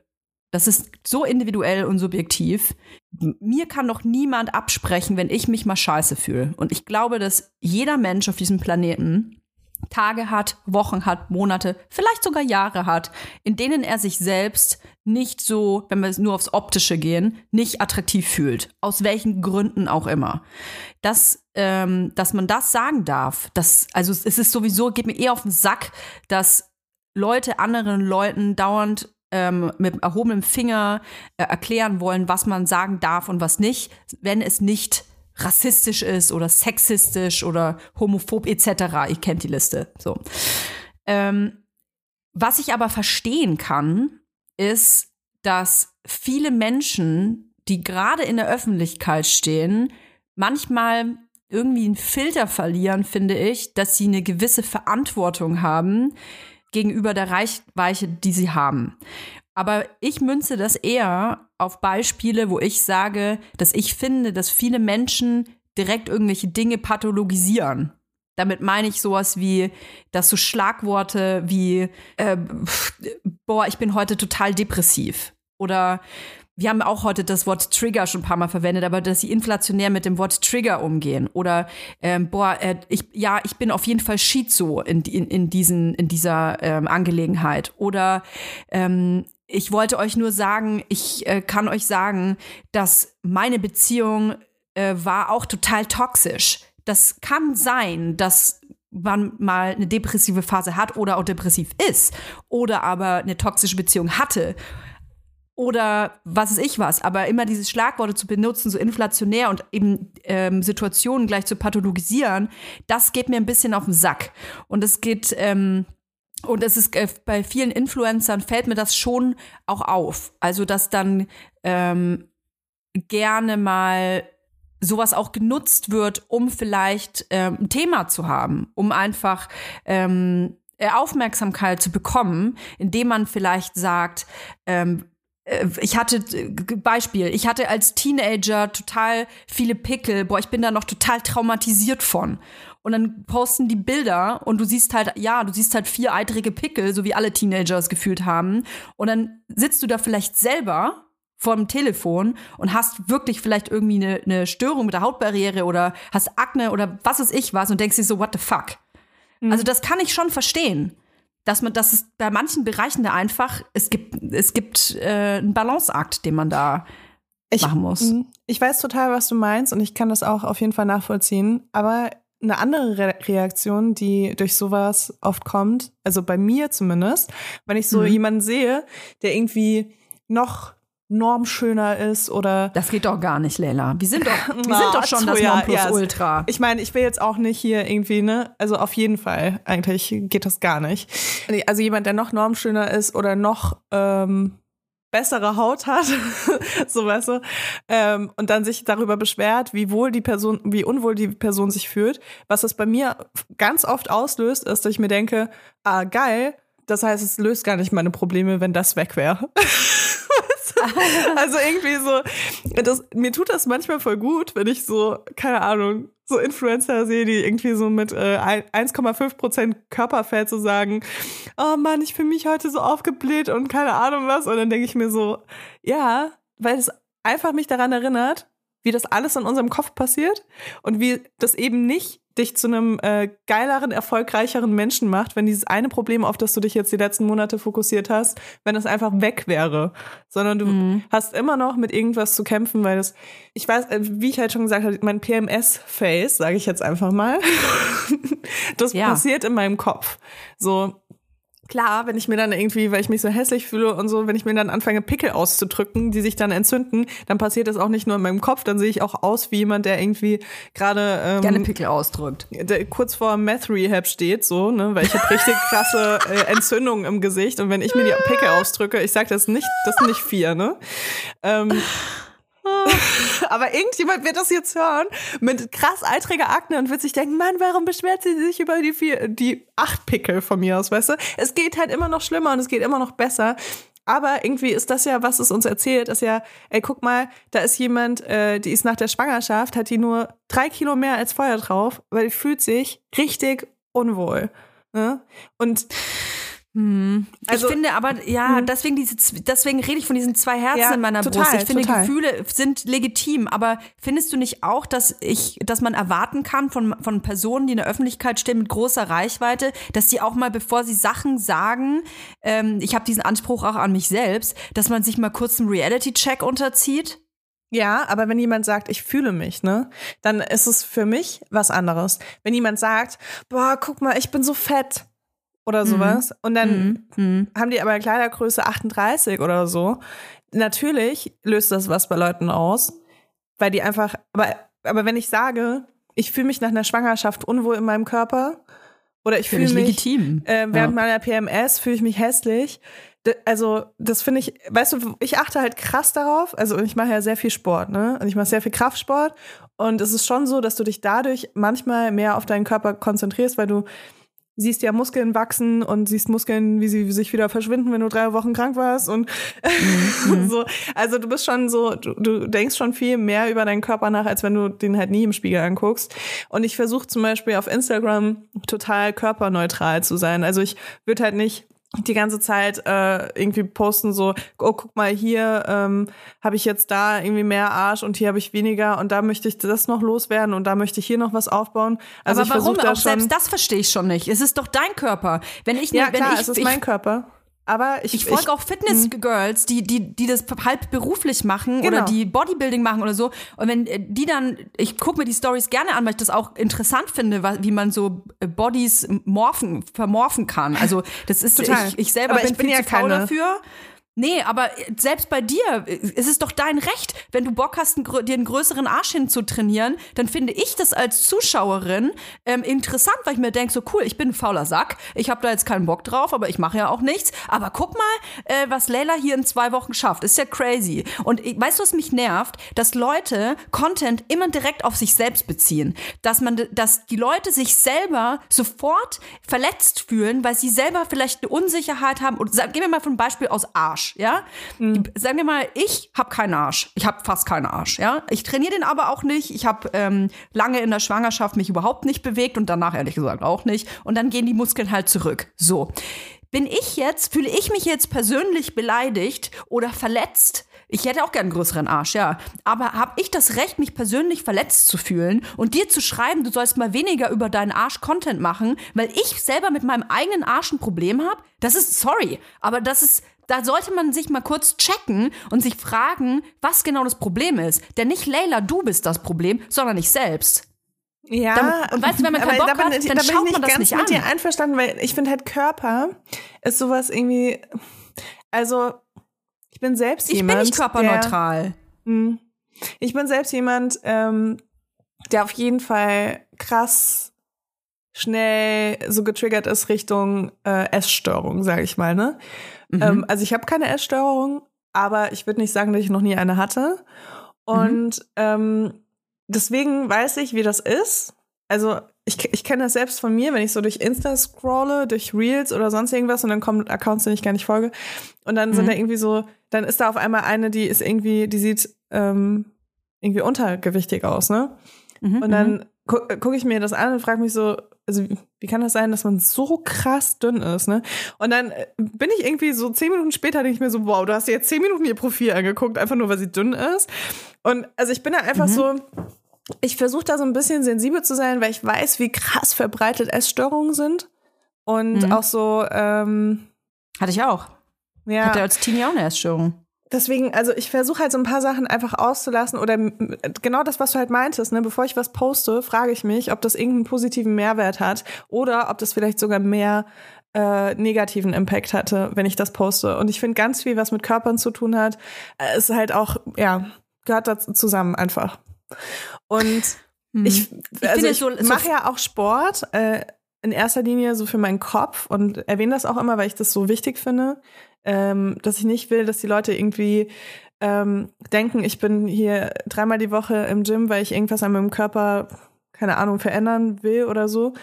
Das ist so individuell und subjektiv. Mir kann doch niemand absprechen, wenn ich mich mal scheiße fühle. Und ich glaube, dass jeder Mensch auf diesem Planeten Tage hat, Wochen hat, Monate, vielleicht sogar Jahre hat, in denen er sich selbst nicht so, wenn wir nur aufs Optische gehen, nicht attraktiv fühlt. Aus welchen Gründen auch immer. Dass, ähm, dass man das sagen darf, das, also es ist sowieso, geht mir eher auf den Sack, dass Leute anderen Leuten dauernd ähm, mit erhobenem Finger äh, erklären wollen, was man sagen darf und was nicht, wenn es nicht rassistisch ist oder sexistisch oder homophob etc. Ich kennt die Liste. So. Ähm, was ich aber verstehen kann, ist, dass viele Menschen, die gerade in der Öffentlichkeit stehen, manchmal irgendwie einen Filter verlieren, finde ich, dass sie eine gewisse Verantwortung haben, gegenüber der Reichweite, die sie haben. Aber ich münze das eher auf Beispiele, wo ich sage, dass ich finde, dass viele Menschen direkt irgendwelche Dinge pathologisieren. Damit meine ich sowas wie, dass so Schlagworte wie, äh, boah, ich bin heute total depressiv. Oder wir haben auch heute das Wort Trigger schon ein paar Mal verwendet, aber dass sie inflationär mit dem Wort Trigger umgehen. Oder ähm, boah, äh, ich, ja, ich bin auf jeden Fall Schizo in, in, in, diesen, in dieser ähm, Angelegenheit. Oder ähm, ich wollte euch nur sagen, ich äh, kann euch sagen, dass meine Beziehung äh, war auch total toxisch. Das kann sein, dass man mal eine depressive Phase hat oder auch depressiv ist oder aber eine toxische Beziehung hatte oder was ist ich was, aber immer diese Schlagworte zu benutzen, so inflationär und eben ähm, Situationen gleich zu pathologisieren, das geht mir ein bisschen auf den Sack. Und es geht, ähm, und es ist äh, bei vielen Influencern fällt mir das schon auch auf. Also, dass dann ähm, gerne mal sowas auch genutzt wird, um vielleicht ähm, ein Thema zu haben, um einfach ähm, Aufmerksamkeit zu bekommen, indem man vielleicht sagt, ähm, äh, ich hatte äh, Beispiel, ich hatte als Teenager total viele Pickel, boah, ich bin da noch total traumatisiert von. Und dann posten die Bilder und du siehst halt, ja, du siehst halt vier eitrige Pickel, so wie alle Teenager es gefühlt haben. Und dann sitzt du da vielleicht selber vor dem Telefon und hast wirklich vielleicht irgendwie eine, eine Störung mit der Hautbarriere oder hast Akne oder was ist ich was und denkst dir so, what the fuck? Mhm. Also das kann ich schon verstehen dass man, dass es bei manchen Bereichen da einfach, es gibt, es gibt äh, einen Balanceakt, den man da ich, machen muss. Ich weiß total, was du meinst und ich kann das auch auf jeden Fall nachvollziehen. Aber eine andere Re Reaktion, die durch sowas oft kommt, also bei mir zumindest, wenn ich so mhm. jemanden sehe, der irgendwie noch normschöner ist oder. Das geht doch gar nicht, Leila. Wir sind doch, wir sind doch schon das Nonplusultra. Ich meine, ich will jetzt auch nicht hier irgendwie, ne? Also auf jeden Fall, eigentlich geht das gar nicht. Also jemand, der noch normschöner ist oder noch, ähm, bessere Haut hat, so weißt du, ähm, und dann sich darüber beschwert, wie wohl die Person, wie unwohl die Person sich fühlt. Was das bei mir ganz oft auslöst, ist, dass ich mir denke, ah, geil, das heißt, es löst gar nicht meine Probleme, wenn das weg wäre. also irgendwie so, das, mir tut das manchmal voll gut, wenn ich so, keine Ahnung, so Influencer sehe, die irgendwie so mit äh, 1,5 Prozent Körperfett so sagen, oh Mann, ich fühle mich heute so aufgebläht und keine Ahnung was. Und dann denke ich mir so, ja, weil es einfach mich daran erinnert, wie das alles in unserem Kopf passiert und wie das eben nicht dich zu einem äh, geileren, erfolgreicheren Menschen macht, wenn dieses eine Problem, auf das du dich jetzt die letzten Monate fokussiert hast, wenn es einfach weg wäre, sondern du mhm. hast immer noch mit irgendwas zu kämpfen, weil das, ich weiß, äh, wie ich halt schon gesagt habe, mein PMS-Face, sage ich jetzt einfach mal, das ja. passiert in meinem Kopf. So, klar, wenn ich mir dann irgendwie, weil ich mich so hässlich fühle und so, wenn ich mir dann anfange, Pickel auszudrücken, die sich dann entzünden, dann passiert das auch nicht nur in meinem Kopf, dann sehe ich auch aus wie jemand, der irgendwie gerade ähm, gerne Pickel ausdrückt. Der kurz vor Meth Rehab steht, so, ne, weil ich habe richtig krasse äh, Entzündungen im Gesicht und wenn ich mir die Pickel ausdrücke, ich sag das nicht, das sind nicht vier, ne? Ähm, Aber irgendjemand wird das jetzt hören mit krass eitriger Akne und wird sich denken, Mann, warum beschwert sie sich über die vier, die acht Pickel von mir aus, weißt du? Es geht halt immer noch schlimmer und es geht immer noch besser. Aber irgendwie ist das ja, was es uns erzählt, ist ja, ey, guck mal, da ist jemand, äh, die ist nach der Schwangerschaft, hat die nur drei Kilo mehr als vorher drauf, weil die fühlt sich richtig unwohl. Ne? Und hm. Also, ich finde aber, ja, hm. deswegen, diese, deswegen rede ich von diesen zwei Herzen ja, in meiner total, Brust. Ich finde, total. Gefühle sind legitim, aber findest du nicht auch, dass ich, dass man erwarten kann von, von Personen, die in der Öffentlichkeit stehen mit großer Reichweite, dass die auch mal, bevor sie Sachen sagen, ähm, ich habe diesen Anspruch auch an mich selbst, dass man sich mal kurz einen Reality-Check unterzieht? Ja, aber wenn jemand sagt, ich fühle mich, ne, dann ist es für mich was anderes. Wenn jemand sagt, boah, guck mal, ich bin so fett, oder mhm. sowas. Mhm. Und dann mhm. haben die aber Kleidergröße 38 oder so. Natürlich löst das was bei Leuten aus, weil die einfach, aber, aber wenn ich sage, ich fühle mich nach einer Schwangerschaft unwohl in meinem Körper oder ich fühle mich legitim. Äh, während ja. meiner PMS fühle ich mich hässlich. Also, das finde ich, weißt du, ich achte halt krass darauf. Also, ich mache ja sehr viel Sport, ne? Und ich mache sehr viel Kraftsport. Und es ist schon so, dass du dich dadurch manchmal mehr auf deinen Körper konzentrierst, weil du siehst ja Muskeln wachsen und siehst Muskeln, wie sie sich wieder verschwinden, wenn du drei Wochen krank warst und mhm. so. Also du bist schon so, du, du, denkst schon viel mehr über deinen Körper nach, als wenn du den halt nie im Spiegel anguckst. Und ich versuche zum Beispiel auf Instagram total körperneutral zu sein. Also ich würde halt nicht die ganze Zeit äh, irgendwie posten so, oh guck mal hier ähm, habe ich jetzt da irgendwie mehr Arsch und hier habe ich weniger und da möchte ich das noch loswerden und da möchte ich hier noch was aufbauen. Also Aber warum? Da Auch selbst das verstehe ich schon nicht. Es ist doch dein Körper. Wenn ich ja wenn klar, ich, es ist ich, mein Körper. Aber ich, ich folge auch Fitness-Girls, die, die, die das halb beruflich machen genau. oder die Bodybuilding machen oder so. Und wenn äh, die dann, ich gucke mir die Stories gerne an, weil ich das auch interessant finde, wie man so äh, Bodies morphen, vermorphen kann. Also das ist, Total. ich, ich selber bin, ich bin viel ja zu faul dafür. Nee, aber selbst bei dir ist es doch dein Recht, wenn du Bock hast, dir einen größeren Arsch hinzutrainieren, dann finde ich das als Zuschauerin ähm, interessant, weil ich mir denke, so cool, ich bin ein fauler Sack, ich habe da jetzt keinen Bock drauf, aber ich mache ja auch nichts. Aber guck mal, äh, was Leila hier in zwei Wochen schafft, ist ja crazy. Und ich, weißt du, was mich nervt? Dass Leute Content immer direkt auf sich selbst beziehen. Dass man, dass die Leute sich selber sofort verletzt fühlen, weil sie selber vielleicht eine Unsicherheit haben. Und gehen wir mal von Beispiel aus Arsch ja? Mhm. Sagen wir mal, ich habe keinen Arsch. Ich habe fast keinen Arsch, ja? Ich trainiere den aber auch nicht. Ich habe ähm, lange in der Schwangerschaft mich überhaupt nicht bewegt und danach ehrlich gesagt auch nicht. Und dann gehen die Muskeln halt zurück. So. Bin ich jetzt, fühle ich mich jetzt persönlich beleidigt oder verletzt, ich hätte auch gern einen größeren Arsch, ja. Aber habe ich das Recht, mich persönlich verletzt zu fühlen und dir zu schreiben, du sollst mal weniger über deinen Arsch Content machen, weil ich selber mit meinem eigenen Arsch ein Problem habe? Das ist sorry, aber das ist da sollte man sich mal kurz checken und sich fragen, was genau das Problem ist. Denn nicht Leila, du bist das Problem, sondern ich selbst. Ja, dann, und weißt du, wenn man keinen Bock da bin, hat, dann da schaut man das nicht an. Ich bin mit dir einverstanden, weil ich finde halt Körper ist sowas irgendwie, also ich bin selbst ich jemand. Ich bin nicht körperneutral. Der, hm. ich bin selbst jemand, ähm, der auf jeden Fall krass schnell so getriggert ist Richtung äh, Essstörung, sage ich mal, ne? Mhm. Ähm, also ich habe keine Essstörung, aber ich würde nicht sagen, dass ich noch nie eine hatte. Und ähm, deswegen weiß ich, wie das ist. Also ich, ich kenne das selbst von mir, wenn ich so durch Insta scrolle, durch Reels oder sonst irgendwas und dann kommen Accounts, denen ich gar nicht folge. Und dann sind Mhm. da irgendwie so, dann ist da auf einmal eine, die ist irgendwie, die sieht ähm, irgendwie untergewichtig aus, ne? Mhm, Und dann gu gucke ich mir das an und frage mich so, also wie, kann das sein, dass man so krass dünn ist, ne? Und dann äh, bin ich irgendwie so zehn Minuten später, denke ich mir so, wow, du hast dir jetzt zehn Minuten ihr Profil angeguckt, einfach nur, weil sie dünn ist. Und also ich bin da einfach so, ich versuche da so ein bisschen sensibel zu sein, weil ich weiß, wie krass verbreitet Essstörungen sind. Und Mhm. auch so, ähm, Hatte ich auch. ja. Hatte als Teenie auch eine Essstörung. Deswegen, also ich versuche halt so ein paar Sachen einfach auszulassen oder genau das, was du halt meintest, ne, bevor ich was poste, frage ich mich, ob das irgendeinen positiven Mehrwert hat oder ob das vielleicht sogar mehr äh, negativen Impact hatte, wenn ich das poste. Und ich finde ganz viel, was mit Körpern zu tun hat, äh, ist halt auch, ja, gehört dazu zusammen einfach. Und ich, also ich so- so- mache ja auch Sport, äh, in erster Linie so für meinen Kopf und erwähne das auch immer, weil ich das so wichtig finde, ähm, dass ich nicht will, dass die Leute irgendwie ähm, denken, ich bin hier dreimal die Woche im Gym, weil ich irgendwas an meinem Körper, keine Ahnung, verändern will oder so.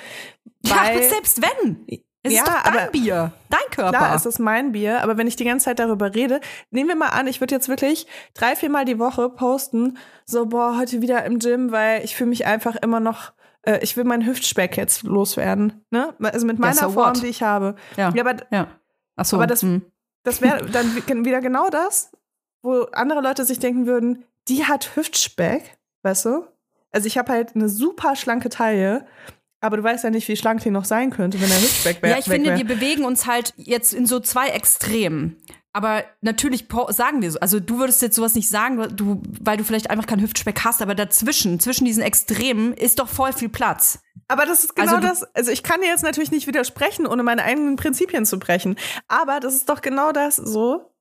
ja, Weil- aber selbst wenn. Es Ja, ist doch dein aber- Bier, dein Körper. Klar, es ist mein Bier, aber wenn ich die ganze Zeit darüber rede, nehmen wir mal an, ich würde jetzt wirklich drei, viermal die Woche posten, so, boah, heute wieder im Gym, weil ich fühle mich einfach immer noch, äh, ich will meinen Hüftspeck jetzt loswerden, ne? Also mit meiner so Form, what? die ich habe. ja. Ja, aber ja. So. Aber das- hm. Das wäre dann wi- wieder genau das, wo andere Leute sich denken würden, die hat Hüftspeck, weißt du? Also ich habe halt eine super schlanke Taille, aber du weißt ja nicht, wie schlank die noch sein könnte, wenn der Hüftspeck wäre. Ja, ich finde, wir bewegen uns halt jetzt in so zwei Extremen. Aber natürlich sagen wir so, also du würdest jetzt sowas nicht sagen, du, weil du vielleicht einfach keinen Hüftspeck hast, aber dazwischen, zwischen diesen Extremen ist doch voll viel Platz. Aber das ist genau Also das. Also ich kann dir jetzt natürlich nicht widersprechen, ohne meine eigenen Prinzipien zu brechen. Aber das ist doch genau das so.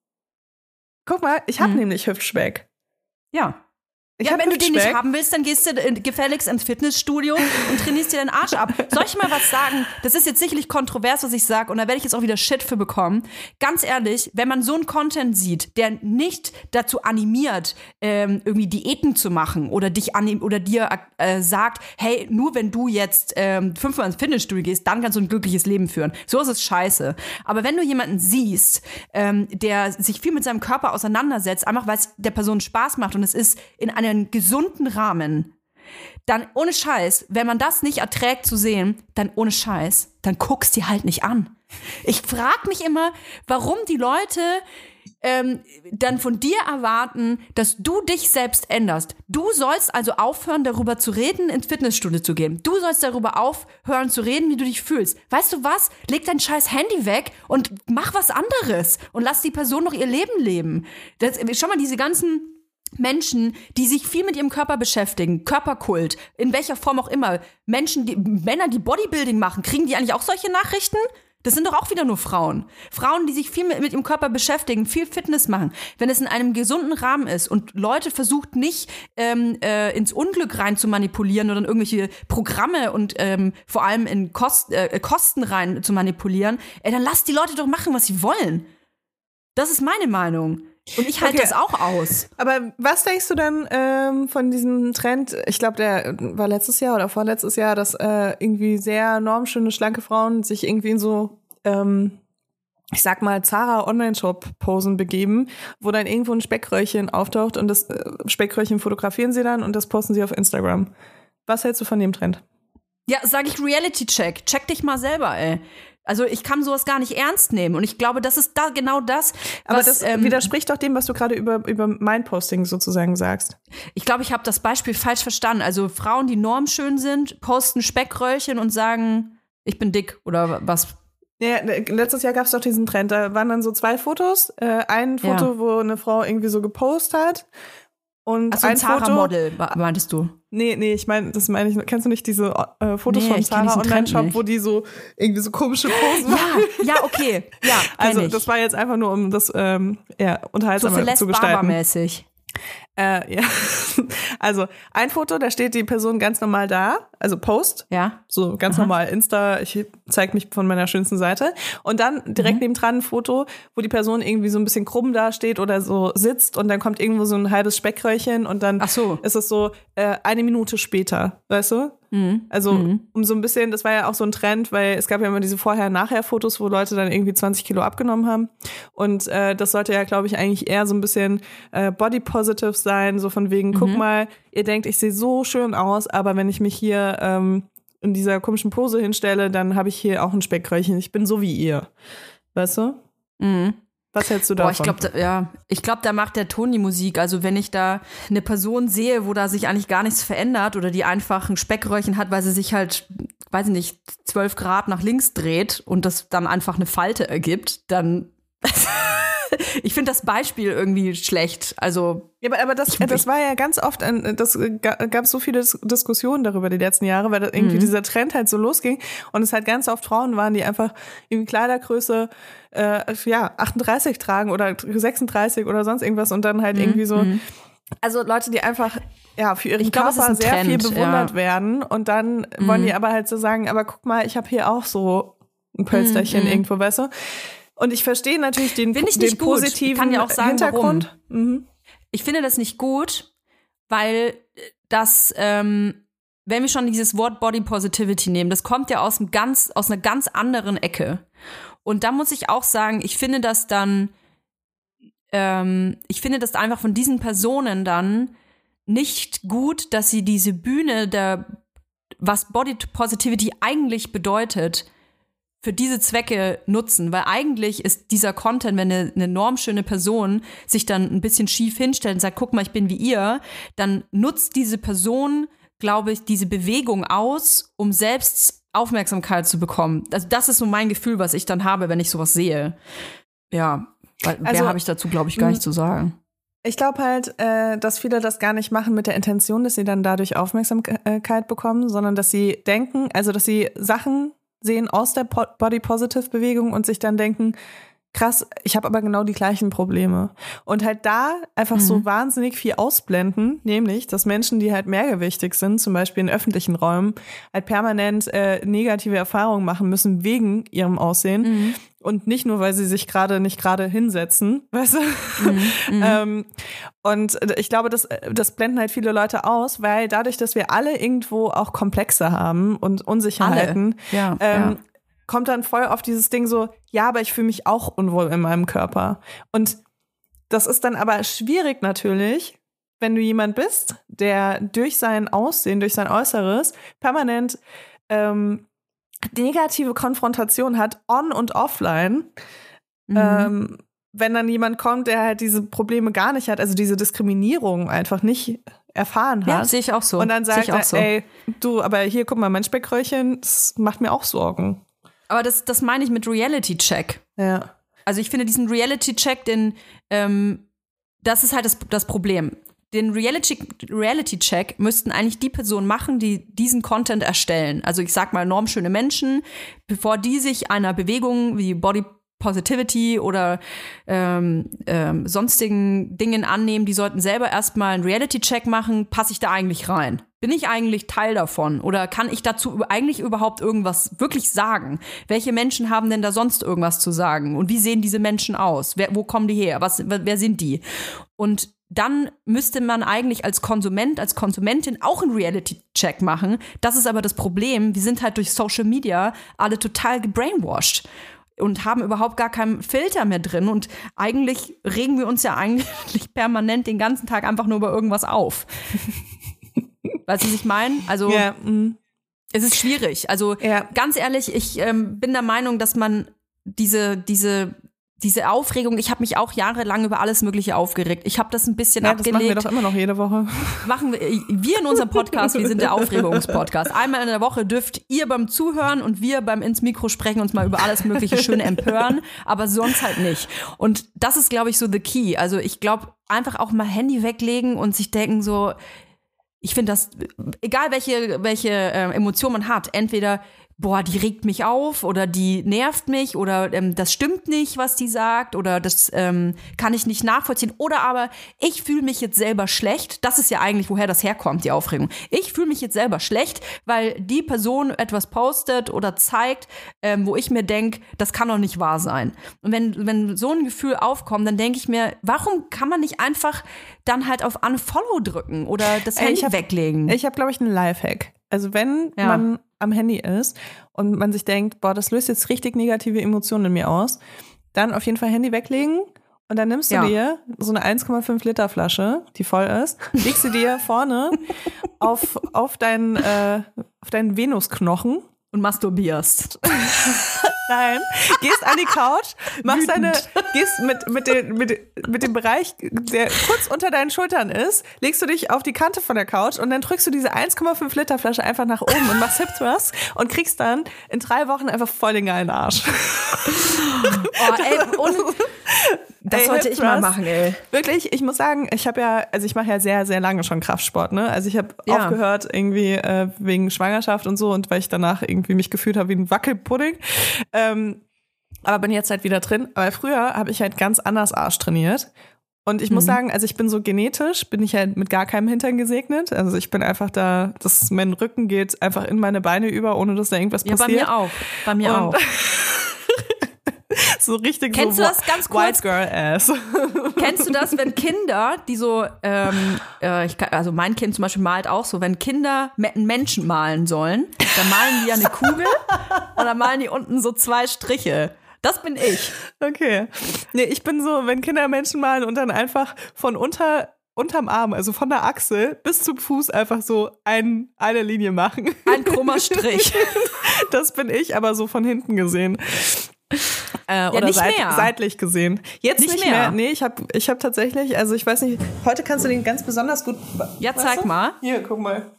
Guck mal, ich habe Mhm. nämlich Hüftspeck. Ja. Ich ja, wenn du den nicht haben willst, dann gehst du gefälligst ins Fitnessstudio und trainierst dir deinen Arsch ab. Soll ich mal was sagen? Das ist jetzt sicherlich kontrovers, was ich sage, und da werde ich jetzt auch wieder Shit für bekommen. Ganz ehrlich, wenn man so einen Content sieht, der nicht dazu animiert, ähm, irgendwie Diäten zu machen oder dich anim oder dir äh, sagt, hey, nur wenn du jetzt ähm, fünfmal ins Fitnessstudio gehst, dann kannst du ein glückliches Leben führen. So ist es scheiße. Aber wenn du jemanden siehst, ähm, der sich viel mit seinem Körper auseinandersetzt, einfach weil es der Person Spaß macht und es ist in einem gesunden Rahmen, dann ohne Scheiß, wenn man das nicht erträgt zu sehen, dann ohne Scheiß, dann guckst die halt nicht an. Ich frag mich immer, warum die Leute ähm, dann von dir erwarten, dass du dich selbst änderst. Du sollst also aufhören, darüber zu reden, ins Fitnessstudio zu gehen. Du sollst darüber aufhören zu reden, wie du dich fühlst. Weißt du was? Leg dein scheiß Handy weg und mach was anderes und lass die Person noch ihr Leben leben. Das, schau mal, diese ganzen Menschen, die sich viel mit ihrem Körper beschäftigen, Körperkult, in welcher Form auch immer, Menschen, die, Männer, die Bodybuilding machen, kriegen die eigentlich auch solche Nachrichten? Das sind doch auch wieder nur Frauen. Frauen, die sich viel mit, mit ihrem Körper beschäftigen, viel Fitness machen. Wenn es in einem gesunden Rahmen ist und Leute versucht nicht ähm, äh, ins Unglück rein zu manipulieren oder in irgendwelche Programme und ähm, vor allem in Kost, äh, Kosten rein zu manipulieren, ey, dann lasst die Leute doch machen, was sie wollen. Das ist meine Meinung. Und ich halte Okay. das auch aus. Aber was denkst du denn ähm, von diesem Trend? Ich glaube, der war letztes Jahr oder vorletztes Jahr, dass äh, irgendwie sehr normschöne, schlanke Frauen sich irgendwie in so, ähm, ich sag mal, Zara Online-Shop-Posen begeben, wo dann irgendwo ein Speckröllchen auftaucht und das äh, Speckröllchen fotografieren sie dann und das posten sie auf Instagram. Was hältst du von dem Trend? Ja, sag ich Reality-Check. Check dich mal selber, ey. Also ich kann sowas gar nicht ernst nehmen. Und ich glaube, das ist da genau das, Aber was, das ähm, widerspricht doch dem, was du gerade über, über mein Posting sozusagen sagst. ich glaube, ich habe das Beispiel falsch verstanden. Also Frauen, die normschön sind, posten Speckröllchen und sagen, ich bin dick oder was. Ja, letztes Jahr gab es doch diesen Trend. Da waren dann so zwei Fotos. Äh, ein Ja. Foto, wo eine Frau irgendwie so gepostet hat. Und Achso, ein ein Foto. Zara-Model, wa- meintest du? Nee, nee, ich meine, das meine ich. Kennst du nicht diese äh, Fotos Nee, kenn Zara Online-Shop, nicht. wo die so irgendwie so komische Posen Ja, machen? ja, okay. Ja, Also, ich. das war jetzt einfach nur, um das ähm, ja, so unterhaltsamer Celeste zu gestalten. Barber-mäßig. Äh, ja. Also ein Foto, da steht die Person ganz normal da, also Post, Ja. so ganz normal Insta, ich zeig mich von meiner schönsten Seite. Und dann direkt nebendran ein Foto, wo die Person irgendwie so ein bisschen krumm dasteht oder so sitzt und dann kommt irgendwo so ein halbes Speckröllchen und dann so. ist es so äh, eine Minute später, weißt du? Mhm. Also um so ein bisschen, das war ja auch so ein Trend, weil es gab ja immer diese Vorher-Nachher-Fotos, wo Leute dann irgendwie 20 Kilo abgenommen haben. Und äh, das sollte ja, glaube ich, eigentlich eher so ein bisschen äh, body-positive sein, so von wegen, guck mal, ihr denkt, ich sehe so schön aus, aber wenn ich mich hier ähm, in dieser komischen Pose hinstelle, dann habe ich hier auch ein Speckröllchen. Ich bin so wie ihr. Weißt du? Mhm. Was hältst du Boah, davon? ich glaube, ja, ich glaube, da macht der Ton die Musik. Also wenn ich da eine Person sehe, wo da sich eigentlich gar nichts verändert oder die einfach ein Speckröllchen hat, weil sie sich halt, weiß ich nicht, zwölf Grad nach links dreht und das dann einfach eine Falte ergibt, dann ich finde das Beispiel irgendwie schlecht. Also Ja, aber, aber das, das war ja ganz oft, ein, das äh, ga- gab so viele Dis Diskussionen darüber die letzten Jahre, weil das Mhm. irgendwie dieser Trend halt so losging und es halt ganz oft Frauen waren, die einfach irgendwie Kleidergröße äh, ja 38 tragen oder 36 oder sonst irgendwas und dann Mhm. halt irgendwie so, also Leute, die einfach ja für ihren ist Körper sehr viel Trend, bewundert ja. Mhm. werden und dann wollen die aber halt so sagen, aber guck mal, ich habe hier auch so ein Pölsterchen irgendwo, weißt du? Und ich verstehe natürlich den, Mhm, Find ich den nicht gut. Ich positiven kann ja auch sagen, Hintergrund. Mhm. ich finde das nicht gut, weil das, ähm, wenn wir schon dieses Wort Body Positivity nehmen, das kommt ja aus, einem ganz, aus einer ganz anderen Ecke. Und da muss ich auch sagen, ich finde das dann, ähm, ich finde das einfach von diesen Personen dann nicht gut, dass sie diese Bühne der, was Body Positivity eigentlich bedeutet, für diese Zwecke nutzen, weil eigentlich ist dieser Content, wenn eine, eine normschöne Person sich dann ein bisschen schief hinstellt und sagt, guck mal, ich bin wie ihr, dann nutzt diese Person, glaube ich, diese Bewegung aus, um selbst Aufmerksamkeit zu bekommen. Also das ist so mein Gefühl, was ich dann habe, wenn ich sowas sehe. Ja, weil Also, mehr habe ich dazu, glaube ich, gar nicht zu sagen. Ich glaube halt, äh, dass viele das gar nicht machen mit der Intention, dass sie dann dadurch Aufmerksamkeit bekommen, sondern dass sie denken, also dass sie Sachen sehen aus der Body Positive Bewegung und sich dann denken, krass, ich habe aber genau die gleichen Probleme. Und halt da einfach so wahnsinnig viel ausblenden, nämlich, dass Menschen, die halt mehrgewichtig sind, zum Beispiel in öffentlichen Räumen, halt permanent äh, negative Erfahrungen machen müssen wegen ihrem Aussehen. Und nicht nur, weil sie sich gerade nicht gerade hinsetzen, weißt du? ähm, und ich glaube, das, das blenden halt viele Leute aus, weil dadurch, dass wir alle irgendwo auch Komplexe haben und Unsicherheiten, Ja, ähm, ja. kommt dann voll auf dieses Ding so, ja, aber ich fühle mich auch unwohl in meinem Körper. Und das ist dann aber schwierig natürlich, wenn du jemand bist, der durch sein Aussehen, durch sein Äußeres permanent ähm, negative Konfrontation hat, on und offline. Mhm. Ähm, wenn dann jemand kommt, der halt diese Probleme gar nicht hat, also diese Diskriminierung einfach nicht erfahren hat. ja, sehe ich auch so. und dann sagt ich auch er, so. ey, du, aber hier, guck mal, mein Speckröllchen, das macht mir auch Sorgen. Aber das, das meine ich mit Reality-Check. Ja. Also ich finde diesen Reality-Check, den, ähm, das ist halt das, das Problem. Den Reality- Reality-Check müssten eigentlich die Personen machen, die diesen Content erstellen. Also ich sag mal normschöne Menschen, bevor die sich einer Bewegung wie Body Positivity oder ähm, ähm, sonstigen Dingen annehmen, die sollten selber erstmal einen Reality-Check machen, passe ich da eigentlich rein? Bin ich eigentlich Teil davon? Oder kann ich dazu eigentlich überhaupt irgendwas wirklich sagen? Welche Menschen haben denn da sonst irgendwas zu sagen? Und wie sehen diese Menschen aus? Wer, wo kommen die her? Was, wer sind die? Und dann müsste man eigentlich als Konsument, als Konsumentin auch einen Reality-Check machen. Das ist aber das Problem. Wir sind halt durch Social Media alle total gebrainwashed und haben überhaupt gar keinen Filter mehr drin. Und eigentlich regen wir uns ja eigentlich permanent den ganzen Tag einfach nur über irgendwas auf. weißt du, was ich meine? Also Ja, mm. es ist schwierig. Also Ja. ganz ehrlich, ich ähm, bin der Meinung, dass man diese, diese, diese Aufregung, ich habe mich auch jahrelang über alles Mögliche aufgeregt. Ich habe das ein bisschen ja, das machen wir abgelegt doch immer noch jede Woche. machen wir, wir in unserem Podcast, wir sind der Aufregungspodcast. Einmal in der Woche dürft ihr beim Zuhören und wir beim ins Mikro sprechen uns mal über alles Mögliche schön empören, aber sonst halt nicht. Und das ist, glaube ich, so the key. Also ich glaube, einfach auch mal Handy weglegen und sich denken so, ich finde das, egal welche, welche äh, Emotion man hat, entweder boah, die regt mich auf oder die nervt mich oder ähm, das stimmt nicht, was die sagt oder das ähm, kann ich nicht nachvollziehen. Oder aber ich fühle mich jetzt selber schlecht. Das ist ja eigentlich, woher das herkommt, die Aufregung. Ich fühle mich jetzt selber schlecht, weil die Person etwas postet oder zeigt, ähm, wo ich mir denke, das kann doch nicht wahr sein. Und wenn, wenn so ein Gefühl aufkommt, dann denke ich mir, warum kann man nicht einfach dann halt auf Unfollow drücken oder das Ey, Handy ich hab- weglegen? Ich habe, glaube ich, einen Lifehack. Also wenn Ja. man am Handy ist und man sich denkt, boah, das löst jetzt richtig negative Emotionen in mir aus, dann auf jeden Fall Handy weglegen und dann nimmst du Ja. dir so eine 1,5 Liter Flasche, die voll ist, legst sie dir vorne auf, auf deinen, äh, auf deinen Venusknochen und masturbierst. Nein, gehst an die Couch, machst deine, gehst mit, mit, den, mit, mit dem Bereich, der kurz unter deinen Schultern ist, legst du dich auf die Kante von der Couch und dann drückst du diese 1,5 Liter Flasche einfach nach oben und machst Hip Thrust und kriegst dann in drei Wochen einfach voll den geilen Arsch. Oh, ey, und das Ey, sollte ich mal machen, ey. Wirklich, ich muss sagen, ich habe ja, also ich mache ja sehr, sehr lange schon Kraftsport, ne? Also ich habe Ja. aufgehört irgendwie äh, wegen Schwangerschaft und so und weil ich danach irgendwie mich gefühlt habe wie ein Wackelpudding. Ähm, aber bin jetzt halt wieder drin. Aber früher habe ich halt ganz anders Arsch trainiert. Und ich muss Mhm. sagen, also ich bin so genetisch, bin ich halt mit gar keinem Hintern gesegnet. Also ich bin einfach da, dass mein Rücken geht einfach in meine Beine über, ohne dass da irgendwas Ja, bei passiert. mir auch. Bei mir Und- auch. So richtig Kennst so du das ganz kurz? White Girl Ass. Kennst du das, wenn Kinder, die so, ähm, äh, ich kann, also mein Kind zum Beispiel malt auch so, wenn Kinder einen Menschen malen sollen, dann malen die ja eine Kugel und dann malen die unten so zwei Striche. Das bin ich. Okay. Nee, ich bin so, wenn Kinder Menschen malen und dann einfach von unter unterm Arm, also von der Achsel bis zum Fuß einfach so ein, eine Linie machen. Ein krummer Strich. Das bin ich, aber so von hinten gesehen. Äh, oder nicht seit, mehr. seitlich gesehen. Jetzt Nicht nicht, mehr. mehr. Nee, ich habe ich hab tatsächlich, also ich weiß nicht, heute kannst du den ganz besonders gut. Ja, zeig du? mal. Hier, guck mal.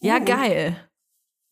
Ja, geil.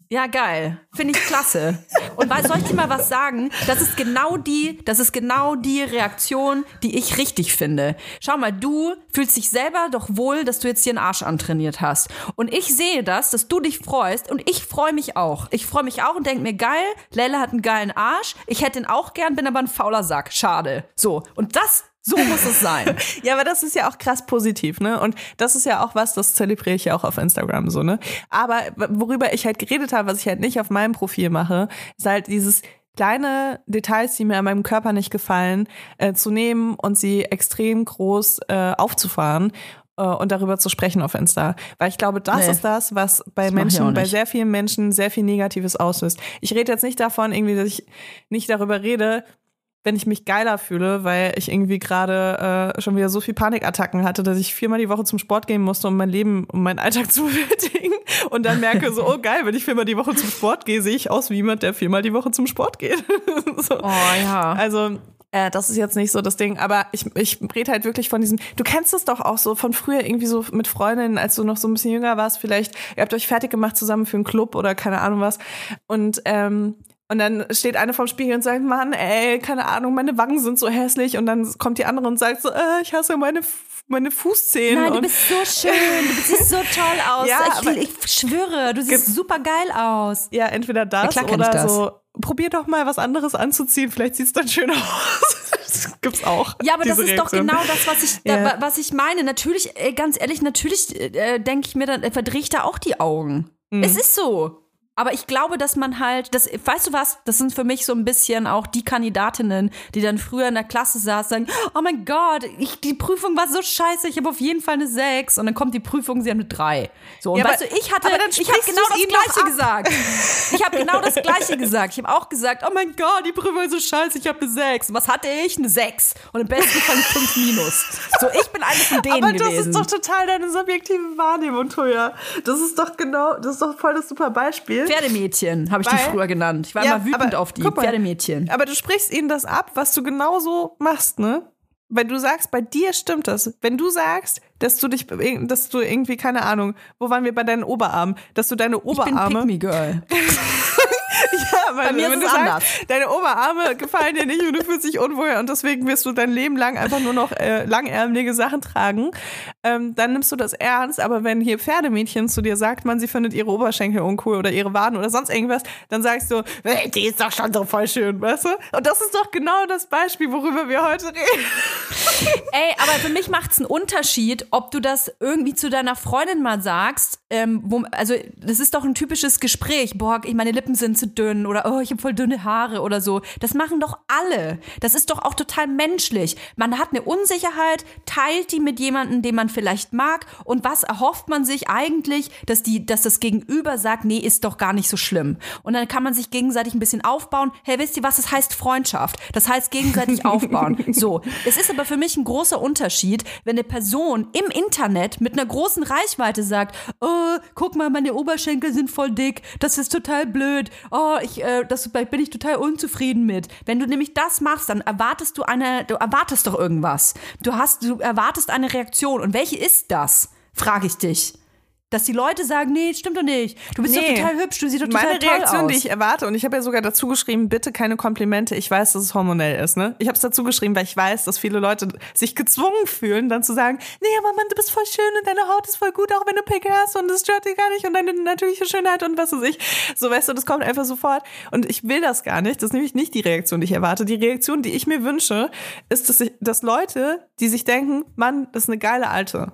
Ja, geil. Finde ich klasse. Und weil, soll ich dir mal was sagen? Das ist genau die, das ist genau die Reaktion, die ich richtig finde. Schau mal, du fühlst dich selber doch wohl, dass du jetzt hier einen Arsch antrainiert hast. Und ich sehe das, dass du dich freust und ich freue mich auch. Ich freue mich auch und denke mir, geil, Lella hat einen geilen Arsch. Ich hätte ihn auch gern, bin aber ein fauler Sack. Schade. So. Und das, so muss es sein. Ja, aber das ist ja auch krass positiv, ne? Und das ist ja auch was, das zelebriere ich ja auch auf Instagram so, ne? Aber worüber ich halt geredet habe, was ich halt nicht auf meinem Profil mache, ist halt dieses kleine Details, die mir an meinem Körper nicht gefallen, äh, zu nehmen und sie extrem groß äh, aufzufahren äh, und darüber zu sprechen auf Insta. Weil ich glaube, das Nee. ist das, was bei auch Menschen, bei sehr vielen Menschen sehr viel Negatives auslöst. Ich rede jetzt nicht davon, irgendwie, dass ich nicht darüber rede, wenn ich mich geiler fühle, weil ich irgendwie gerade äh, schon wieder so viel Panikattacken hatte, dass ich viermal die Woche zum Sport gehen musste, um mein Leben, um meinen Alltag zu bewältigen. Und dann merke so, oh geil, wenn ich viermal die Woche zum Sport gehe, sehe ich aus wie jemand, der viermal die Woche zum Sport geht. so. Oh ja. Also äh, das ist jetzt nicht so das Ding, aber ich, ich rede halt wirklich von diesem, du kennst es doch auch so von früher irgendwie so mit Freundinnen, als du noch so ein bisschen jünger warst, vielleicht, ihr habt euch fertig gemacht zusammen für einen Club oder keine Ahnung was und ähm, und dann steht eine vorm Spiegel und sagt, Mann, ey, keine Ahnung, meine Wangen sind so hässlich. Und dann kommt die andere und sagt so, äh, ich hasse meine, meine Fußzähne. Nein, du bist so schön, du siehst so toll aus. Ja, ich, aber- ich schwöre, du siehst super geil aus. ja, entweder das Ja, oder das. so, probier doch mal was anderes anzuziehen, vielleicht sieht's dann schön aus. das gibt's auch. Ja, aber das ist doch Reaktion. genau das, was ich, Ja. da, was ich meine. Natürlich, äh, ganz ehrlich, natürlich äh, denke ich mir, dann äh, verdrehe ich da auch die Augen. Mhm. Es ist so. Aber ich glaube, dass man halt, das, weißt du was, das sind für mich so ein bisschen auch die Kandidatinnen, die dann früher in der Klasse saßen, sagen, oh mein Gott, ich, die Prüfung war so scheiße, ich habe auf jeden Fall eine 6 und dann kommt die Prüfung, sie haben eine 3. So, und Ja, aber- weißt du, ich hatte, aber dann ich habe genau du's das Gleiche gesagt. Ich habe genau das Gleiche gesagt. Ich habe auch gesagt, oh mein Gott, die Prüfung ist so scheiße, ich habe eine 6. Und was hatte ich? Eine 6. Und im besten Fall eine 5 minus. So, ich bin eine von denen Aber das gewesen. ist doch total deine subjektive Wahrnehmung, Toja. Das ist doch genau, das ist doch voll das super Beispiel. Pferdemädchen habe ich die Weil- früher genannt. Ich war Ja, immer wütend aber auf die mal, Pferdemädchen. Aber du sprichst ihnen das ab, was du genauso machst, ne? Weil du sagst, bei dir stimmt das. Wenn du sagst, dass du dich, dass du irgendwie, keine Ahnung, wo waren wir bei deinen Oberarmen, dass du deine Ich bin Oberarme. Pick Me Girl. ja, Bei mir wenn ist es du anders. deine Oberarme gefallen dir nicht und du fühlst dich unwohl und deswegen wirst du dein Leben lang einfach nur noch äh, langärmelige Sachen tragen, ähm, dann nimmst du das ernst. Aber wenn hier Pferdemädchen zu dir sagt, man, sie findet ihre Oberschenkel uncool oder ihre Waden oder sonst irgendwas, dann sagst du, "Hey, die ist doch schon so voll schön, weißt du? Und das ist doch genau das Beispiel, worüber wir heute reden. Ey, aber für mich macht es einen Unterschied, ob du das irgendwie zu deiner Freundin mal sagst. Ähm, wo, also, das ist doch ein typisches Gespräch. Boah, meine Lippen sind zu dünn oder oh, ich habe voll dünne Haare oder so. Das machen doch alle. Das ist doch auch total menschlich. Man hat eine Unsicherheit, teilt die mit jemandem, den man vielleicht mag. Und was erhofft man sich eigentlich, dass, die, dass das Gegenüber sagt, nee, ist doch gar nicht so schlimm. Und dann kann man sich gegenseitig ein bisschen aufbauen. Hey, wisst ihr was? Das heißt Freundschaft. Das heißt gegenseitig aufbauen. So. Es ist aber für mich ein großer Unterschied, wenn eine Person im Internet mit einer großen Reichweite sagt, oh, guck mal, meine Oberschenkel sind voll dick, das ist total blöd, oh, ich, äh, das da bin ich total unzufrieden mit. Wenn du nämlich das machst, dann erwartest du eine, du erwartest doch irgendwas. Du hast, du erwartest eine Reaktion. Und welche ist das? Frage ich dich. Dass die Leute sagen, nee, stimmt doch nicht. Du bist doch Nee. total hübsch, du siehst doch total Meine toll Reaktion, aus. die ich erwarte, und ich habe ja sogar dazu geschrieben, bitte keine Komplimente. Ich weiß, dass es hormonell ist, ne? Ich habe es dazu geschrieben, weil ich weiß, dass viele Leute sich gezwungen fühlen, dann zu sagen, nee, aber Mann, du bist voll schön und deine Haut ist voll gut, auch wenn du Pickel hast und das stört dich gar nicht und deine natürliche Schönheit und was weiß ich. So, weißt du, das kommt einfach sofort. Und ich will das gar nicht. Das ist nämlich nicht die Reaktion, die ich erwarte. Die Reaktion, die ich mir wünsche, ist, dass, ich, dass Leute, die sich denken, Mann, das ist eine geile Alte.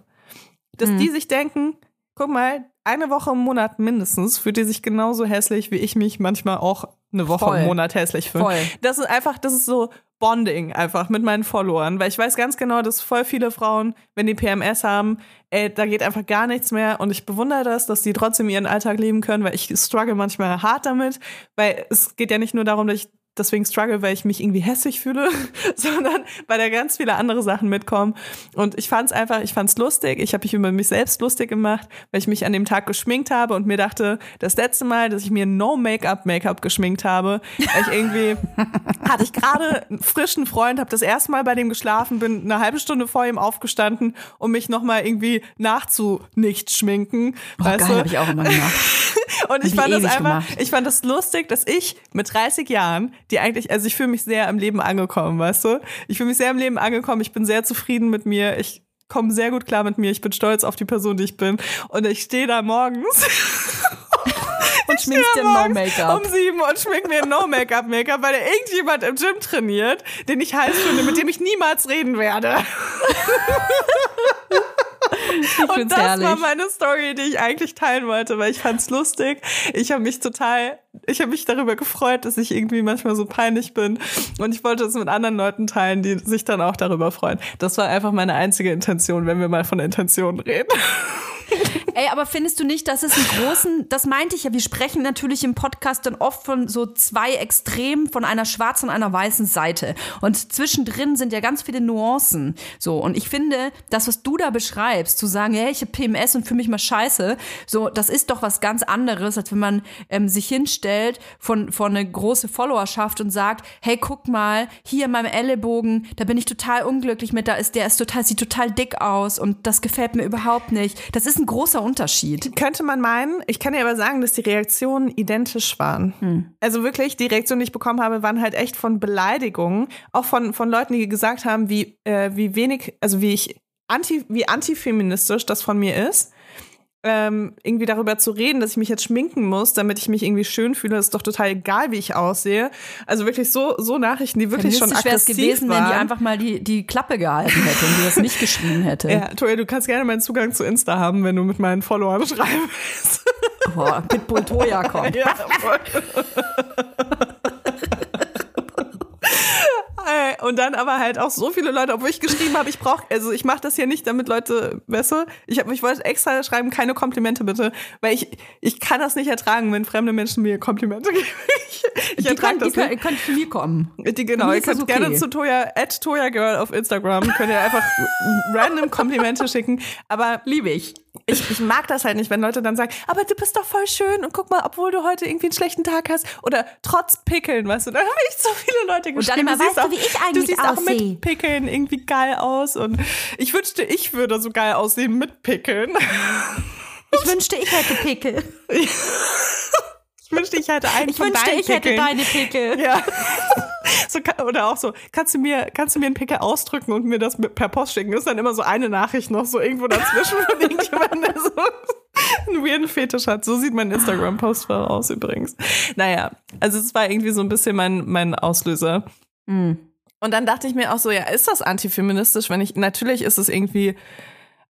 Dass Mhm. die sich denken, guck mal, eine Woche im Monat mindestens fühlt die sich genauso hässlich, wie ich mich manchmal auch eine Woche Voll. im Monat hässlich fühle. Voll. Das ist einfach, das ist so Bonding einfach mit meinen Followern, weil ich weiß ganz genau, dass voll viele Frauen, wenn die PMS haben, ey, da geht einfach gar nichts mehr und ich bewundere das, dass die trotzdem ihren Alltag leben können, weil ich struggle manchmal hart damit, weil es geht ja nicht nur darum, dass ich deswegen struggle, weil ich mich irgendwie hässlich fühle, sondern weil da ganz viele andere Sachen mitkommen. Und ich fand's einfach, ich fand's lustig. Ich habe mich über mich selbst lustig gemacht, weil ich mich an dem Tag geschminkt habe und mir dachte, das letzte Mal, dass ich mir No Make-up Make-up geschminkt habe, weil ich irgendwie hatte ich gerade einen frischen Freund, habe das erste Mal bei dem geschlafen, bin eine halbe Stunde vor ihm aufgestanden, um mich nochmal irgendwie nachzu nicht schminken. Oh, weißt geil, du? habe ich auch immer gemacht. Und ich fand das ewig einfach, gemacht. ich fand das lustig, dass ich mit 30 Jahren, die eigentlich, also ich fühle mich sehr im Leben angekommen, weißt du? Ich fühle mich sehr im Leben angekommen, ich bin sehr zufrieden mit mir, ich komme sehr gut klar mit mir, ich bin stolz auf die Person, die ich bin. Und ich stehe da morgens Und schminkst dir No Make-up. um sieben und schmink mir ein No-Make-up-Make-up, weil da irgendjemand im Gym trainiert, den ich heiß finde, mit dem ich niemals reden werde. Ich Und das herrlich. war meine Story, die ich eigentlich teilen wollte, weil ich fand's lustig. Ich habe mich total, ich habe mich darüber gefreut, dass ich irgendwie manchmal so peinlich bin. Und ich wollte es mit anderen Leuten teilen, die sich dann auch darüber freuen. Das war einfach meine einzige Intention, wenn wir mal von Intentionen reden. Ey, aber findest du nicht, dass es einen großen, das meinte ich ja, wir sprechen natürlich im Podcast dann oft von so zwei Extremen, von einer schwarzen und einer weißen Seite. Und zwischendrin sind ja ganz viele Nuancen. So, und ich finde, das, was du da beschreibst, zu sagen, hey, ich habe PMS und fühle mich mal scheiße, so, das ist doch was ganz anderes, als wenn man ähm, sich hinstellt von, von eine große Followerschaft und sagt, hey, guck mal, hier in meinem Ellenbogen, da bin ich total unglücklich mit, da ist, der ist total, sieht total dick aus und das gefällt mir überhaupt nicht. Das ist ein großer Unterschied. Könnte man meinen, ich kann dir aber sagen, dass die Reaktionen identisch waren. Also wirklich, die Reaktionen, die ich bekommen habe, waren halt echt von Beleidigungen, auch von, von Leuten, die gesagt haben, wie, äh, wie wenig, also wie ich anti, wie antifeministisch das von mir ist. Ähm, irgendwie darüber zu reden, dass ich mich jetzt schminken muss, damit ich mich irgendwie schön fühle, ist doch total egal, wie ich aussehe. Also wirklich so, so Nachrichten, die wirklich schon aggressiv gewesen, waren. wenn die einfach mal die, die Klappe gehalten hätte und die das nicht geschrieben hätte. ja, Toja, du kannst gerne meinen Zugang zu Insta haben, wenn du mit meinen Followern schreiben willst. Boah, Pitbull Toya kommt. Ja, voll. Und dann aber halt auch so viele Leute, obwohl ich geschrieben habe, ich brauche, also ich mache das hier nicht, damit Leute, weißt du, ich, hab, ich wollte extra schreiben, keine Komplimente bitte, weil ich, ich kann das nicht ertragen, wenn fremde Menschen mir Komplimente geben. Ich, ich Die ertrage die das kann, nicht. könnt zu mir kommen. Die, genau, ihr könnt okay. gerne zu Toya, at Toya Girl auf Instagram, könnt ihr einfach random Komplimente schicken, aber Liebe ich. Ich, ich mag das halt nicht, wenn Leute dann sagen, aber du bist doch voll schön und guck mal, obwohl du heute irgendwie einen schlechten Tag hast oder trotz Pickeln, weißt du, dann habe ich so viele Leute dann geschrieben. immer, du siehst weißt du, auch, wie ich du eigentlich siehst auch aussehe? mit Pickeln irgendwie geil aus und ich wünschte, ich würde so geil aussehen mit Pickeln. Ich wünschte, ich hätte Pickel. Ich wünschte, ich hätte einen Ich von wünschte, deinen ich hätte Pickeln. deine Pickel. Ja. So, oder auch so, kannst du mir, kannst du mir einen Pickel ausdrücken und mir das mit, per Post schicken? Das ist dann immer so eine Nachricht noch so irgendwo dazwischen von irgendjemandem, der so einen weirden Fetisch hat. So sieht mein Instagram-Post aus übrigens. Naja, also es war irgendwie so ein bisschen mein, mein Auslöser. Hm. Und dann dachte ich mir auch so, ja, ist das antifeministisch, wenn ich, natürlich ist es irgendwie,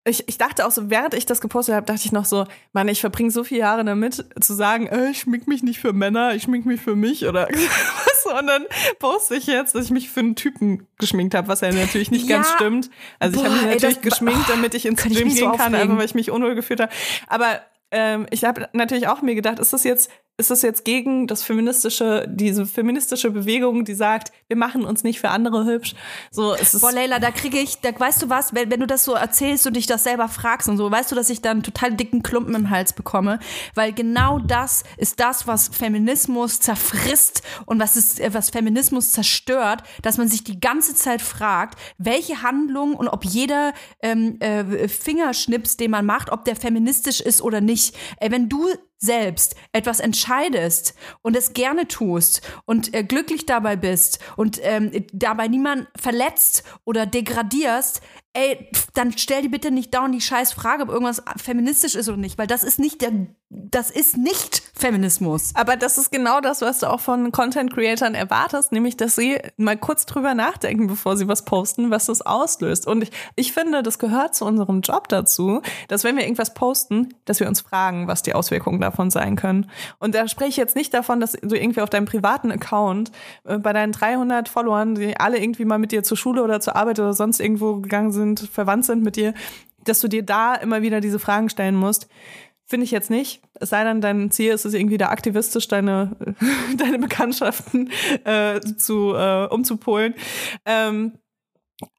ich, ich dachte auch so, während ich das gepostet habe, dachte ich noch so, Mann, ich verbringe so viele Jahre damit, zu sagen, äh, ich schmink mich nicht für Männer, ich schmink mich für mich oder was. Und dann poste ich jetzt, dass ich mich für einen Typen geschminkt habe, was ja natürlich nicht Ja. ganz stimmt. Also ich habe Boah, mich ey, natürlich das- geschminkt, damit ich ins Könnte ich Gym mich so gehen kann, einfach weil ich mich unwohl gefühlt habe. Aber ähm, ich habe natürlich auch mir gedacht, ist das jetzt ist das jetzt gegen das feministische, diese feministische Bewegung, die sagt, wir machen uns nicht für andere hübsch. So, es ist Boah, Leila, da kriege ich, da weißt du was, wenn, wenn du das so erzählst und dich das selber fragst und so, weißt du, dass ich dann total dicken Klumpen im Hals bekomme, weil genau das ist das, was Feminismus zerfrisst und was ist, äh, was Feminismus zerstört, dass man sich die ganze Zeit fragt, welche Handlung und ob jeder ähm, äh, Fingerschnips, den man macht, ob der feministisch ist oder nicht. Ey, wenn du selbst etwas entscheidest und es gerne tust und äh, glücklich dabei bist und ähm, dabei niemand verletzt oder degradierst, ey, dann stell dir bitte nicht dauernd die scheiß Frage, ob irgendwas feministisch ist oder nicht, weil das ist nicht der, das ist nicht Feminismus. Aber das ist genau das, was du auch von Content Creatern erwartest, nämlich, dass sie mal kurz drüber nachdenken, bevor sie was posten, was das auslöst. Und ich, ich finde, das gehört zu unserem Job dazu, dass wenn wir irgendwas posten, dass wir uns fragen, was die Auswirkungen davon sein können. Und da spreche ich jetzt nicht davon, dass du irgendwie auf deinem privaten Account äh, bei deinen 300 Followern, die alle irgendwie mal mit dir zur Schule oder zur Arbeit oder sonst irgendwo gegangen sind, verwandt sind mit dir, dass du dir da immer wieder diese Fragen stellen musst. Finde ich jetzt nicht. Es sei denn, dein Ziel ist es irgendwie da aktivistisch deine, deine Bekanntschaften äh, zu, äh, umzupolen. Ähm,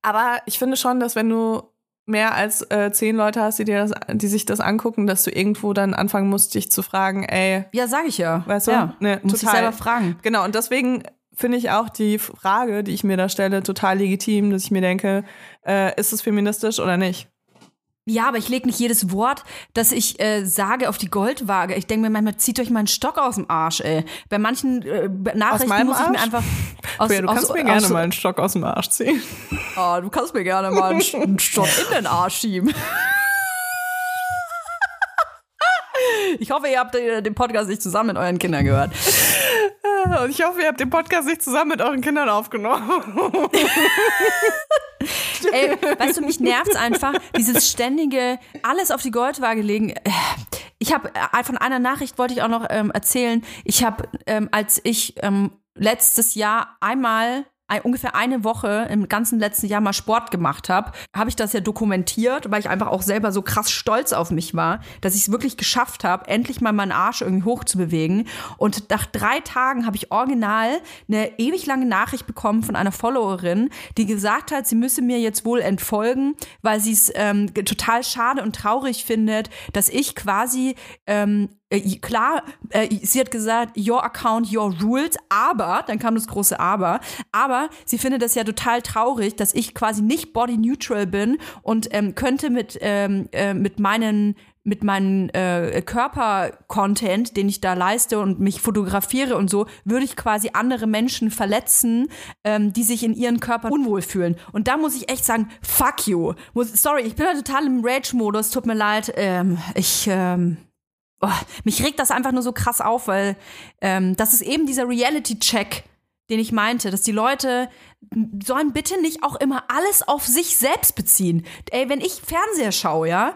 aber ich finde schon, dass wenn du mehr als äh, zehn Leute hast, die dir das, die sich das angucken, dass du irgendwo dann anfangen musst, dich zu fragen, ey, Ja, sag ich ja. weißt du? ja, Ne, muss ich selber fragen. Genau, und deswegen finde ich auch die Frage, die ich mir da stelle, total legitim, dass ich mir denke, äh, ist es feministisch oder nicht? Ja, aber ich lege nicht jedes Wort, das ich äh, sage, auf die Goldwaage. Ich denke mir manchmal, zieht euch meinen Stock aus dem Arsch, ey. Bei manchen äh, Nachrichten muss ich mir einfach aus, Bea, du aus, kannst mir aus, gerne mal einen Stock aus dem Arsch ziehen. Oh, du kannst mir gerne mal einen einen Stock in den Arsch schieben. Ich hoffe, ihr habt äh, den Podcast nicht zusammen mit euren Kindern gehört. Und ich hoffe, ihr habt den Podcast nicht zusammen mit euren Kindern aufgenommen. Ey, weißt du, mich nervt's einfach, dieses ständige alles auf die Goldwaage legen. Äh, Ich habe äh, von einer Nachricht wollte ich auch noch ähm, erzählen. Ich habe, ähm, als ich ähm, letztes Jahr einmal ein, ungefähr eine Woche im ganzen letzten Jahr mal Sport gemacht habe, habe ich das ja dokumentiert, weil ich einfach auch selber so krass stolz auf mich war, dass ich es wirklich geschafft habe, endlich mal meinen Arsch irgendwie hochzubewegen. Und nach drei Tagen habe ich original eine ewig lange Nachricht bekommen von einer Followerin, die gesagt hat, sie müsse mir jetzt wohl entfolgen, weil sie es ähm, total schade und traurig findet, dass ich quasi ähm, äh, klar, äh, sie hat gesagt, your account, your rules, aber, dann kam das große Aber, aber sie findet das ja total traurig, dass ich quasi nicht body neutral bin und ähm, könnte mit, ähm, äh, mit meinen mit meinem äh, Körper-Content, den ich da leiste und mich fotografiere und so, würde ich quasi andere Menschen verletzen, ähm, die sich in ihren Körpern unwohl fühlen. Und da muss ich echt sagen, fuck you. Muss, sorry, ich bin da total im Rage-Modus, tut mir leid. Ähm, ich, ähm, oh, mich regt das einfach nur so krass auf, weil ähm, das ist eben dieser Reality-Check, den ich meinte, dass die Leute sollen bitte nicht auch immer alles auf sich selbst beziehen. Ey, wenn ich Fernseher schaue, ja,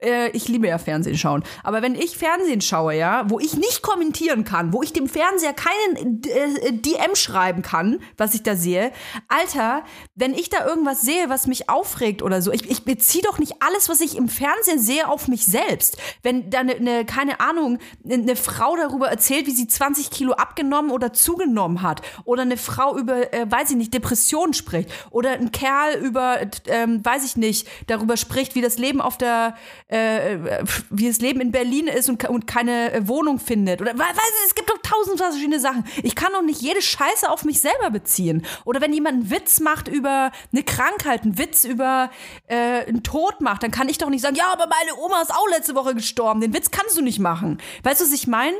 äh, ich liebe ja Fernsehen schauen. Aber wenn ich Fernsehen schaue, ja, wo ich nicht kommentieren kann, wo ich dem Fernseher keinen äh, DM schreiben kann, was ich da sehe, Alter, wenn ich da irgendwas sehe, was mich aufregt oder so, ich, ich beziehe doch nicht alles, was ich im Fernsehen sehe, auf mich selbst. Wenn da eine, ne, keine Ahnung, eine Frau darüber erzählt, wie sie 20 Kilo abgenommen oder zugenommen hat, oder eine Frau über, äh, weiß ich nicht, Depressionen spricht, oder ein Kerl über, ähm, weiß ich nicht, darüber spricht, wie das Leben auf der äh, wie das Leben in Berlin ist und, und keine äh, Wohnung findet. Oder weiß ich, es gibt doch tausend verschiedene Sachen. Ich kann doch nicht jede Scheiße auf mich selber beziehen. Oder wenn jemand einen Witz macht über eine Krankheit, einen Witz über äh, einen Tod macht, dann kann ich doch nicht sagen, ja, aber meine Oma ist auch letzte Woche gestorben. Den Witz kannst du nicht machen. Weißt du, was ich meine?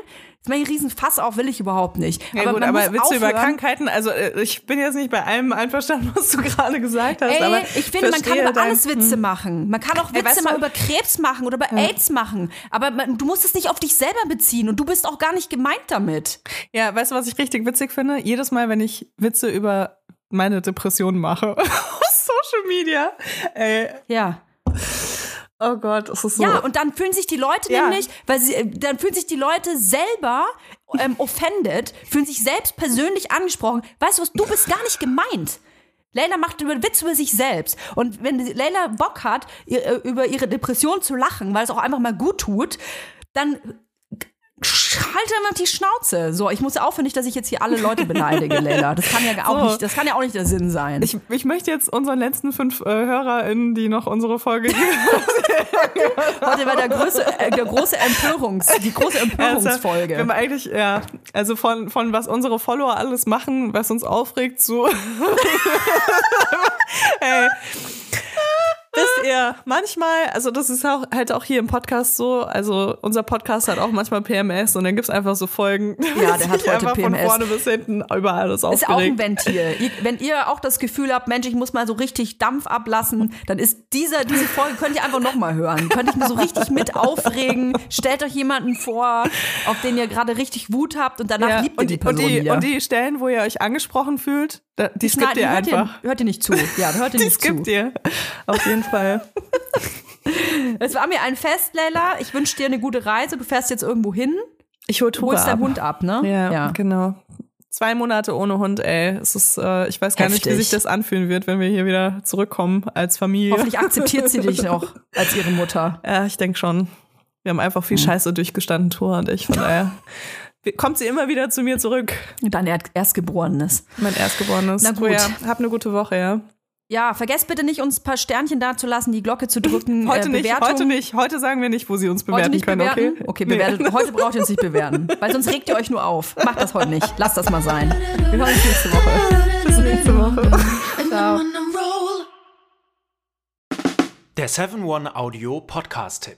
Mein Riesenfass auf will ich überhaupt nicht. Ja, aber gut, man aber muss Witze über aufhören- Krankheiten, also äh, ich bin jetzt nicht bei allem einverstanden, was du gerade gesagt hast, Ey, aber ich finde, man kann über dein- alles Witze machen. Man kann auch Ey, Witze weißt mal du- über Krebs machen oder über AIDS machen. Aber man, du musst es nicht auf dich selber beziehen und du bist auch gar nicht gemeint damit. Ja, weißt du, was ich richtig witzig finde? Jedes Mal, wenn ich Witze über meine Depression mache auf Social Media, ey, Ja. Oh Gott, es ist so. Ja, und dann fühlen sich die Leute Ja. nämlich, weil sie, dann fühlen sich die Leute selber ähm, offended, fühlen sich selbst persönlich angesprochen. Weißt du was, du bist gar nicht gemeint. Leila macht über Witz über sich selbst. Und wenn Leila Bock hat, ihr, äh, über ihre Depression zu lachen, weil es auch einfach mal gut tut, dann halte immer die Schnauze. So, ich muss ja aufhören, nicht, dass ich jetzt hier alle Leute beleidige, Leila. Das kann ja auch So. nicht, das kann ja auch nicht der Sinn sein. ich, ich möchte jetzt unseren letzten fünf äh, HörerInnen, die noch unsere Folge Heute war der große, äh, der große Empörungs, die große Empörungsfolge. Wir haben eigentlich, ja, also von, von was unsere Follower alles machen, was uns aufregt, zu. Ey. Wisst ihr, manchmal, also das ist auch halt auch hier im Podcast so, also unser Podcast hat auch manchmal PMS und dann gibt's einfach so Folgen. Ja, der hat heute einfach PMS. Von vorne bis hinten über alles ist auch ein aufgeregt. Ventil. Ihr, wenn ihr auch das Gefühl habt, Mensch, ich muss mal so richtig Dampf ablassen, dann ist dieser, diese Folge, könnt ihr einfach nochmal hören. Könnt ich mir so richtig mit aufregen. Stellt euch jemanden vor, auf den ihr gerade richtig Wut habt und danach Ja, liebt ihr und, die die, und, Person die, wieder. und die Stellen, wo ihr euch angesprochen fühlt, die Schneid- skippt ihr hört einfach. Ihr, hört ihr nicht zu. Ja, hört ihr Die nicht zu. skippt ihr. Auf jeden Fall. Es war mir ein Fest, Leila. Ich wünsche dir eine gute Reise. Du fährst jetzt irgendwo hin, Ich hol Tura holst deinen. Hund ab, ne? Ja, genau. Zwei Monate ohne Hund, ey. Es ist, äh, ich weiß gar nicht, wie Heftig. sich das anfühlen wird, wenn wir hier wieder zurückkommen als Familie. Hoffentlich akzeptiert sie dich noch als ihre Mutter. Ja, ich denke schon. Wir haben einfach viel Scheiße durchgestanden, Tora und ich. Von daher kommt sie immer wieder zu mir zurück. Dein Erstgeborenes. Mein Erstgeborenes. Na gut. Ja, hab eine gute Woche, ja. Ja, vergesst bitte nicht, uns ein paar Sternchen dazulassen, die Glocke zu drücken. Heute äh, nicht, Bewertung. heute nicht. Heute sagen wir nicht, wo sie uns bewerten Heute nicht können, bewerten? okay? Okay, Nee. bewertet. Heute braucht ihr uns nicht bewerten, weil sonst regt ihr euch nur auf. Macht das heute nicht. Lasst das mal sein. Wir hören uns nächste Woche. Bis nächste Woche. Roll. Der 7-One Audio Podcast-Tipp.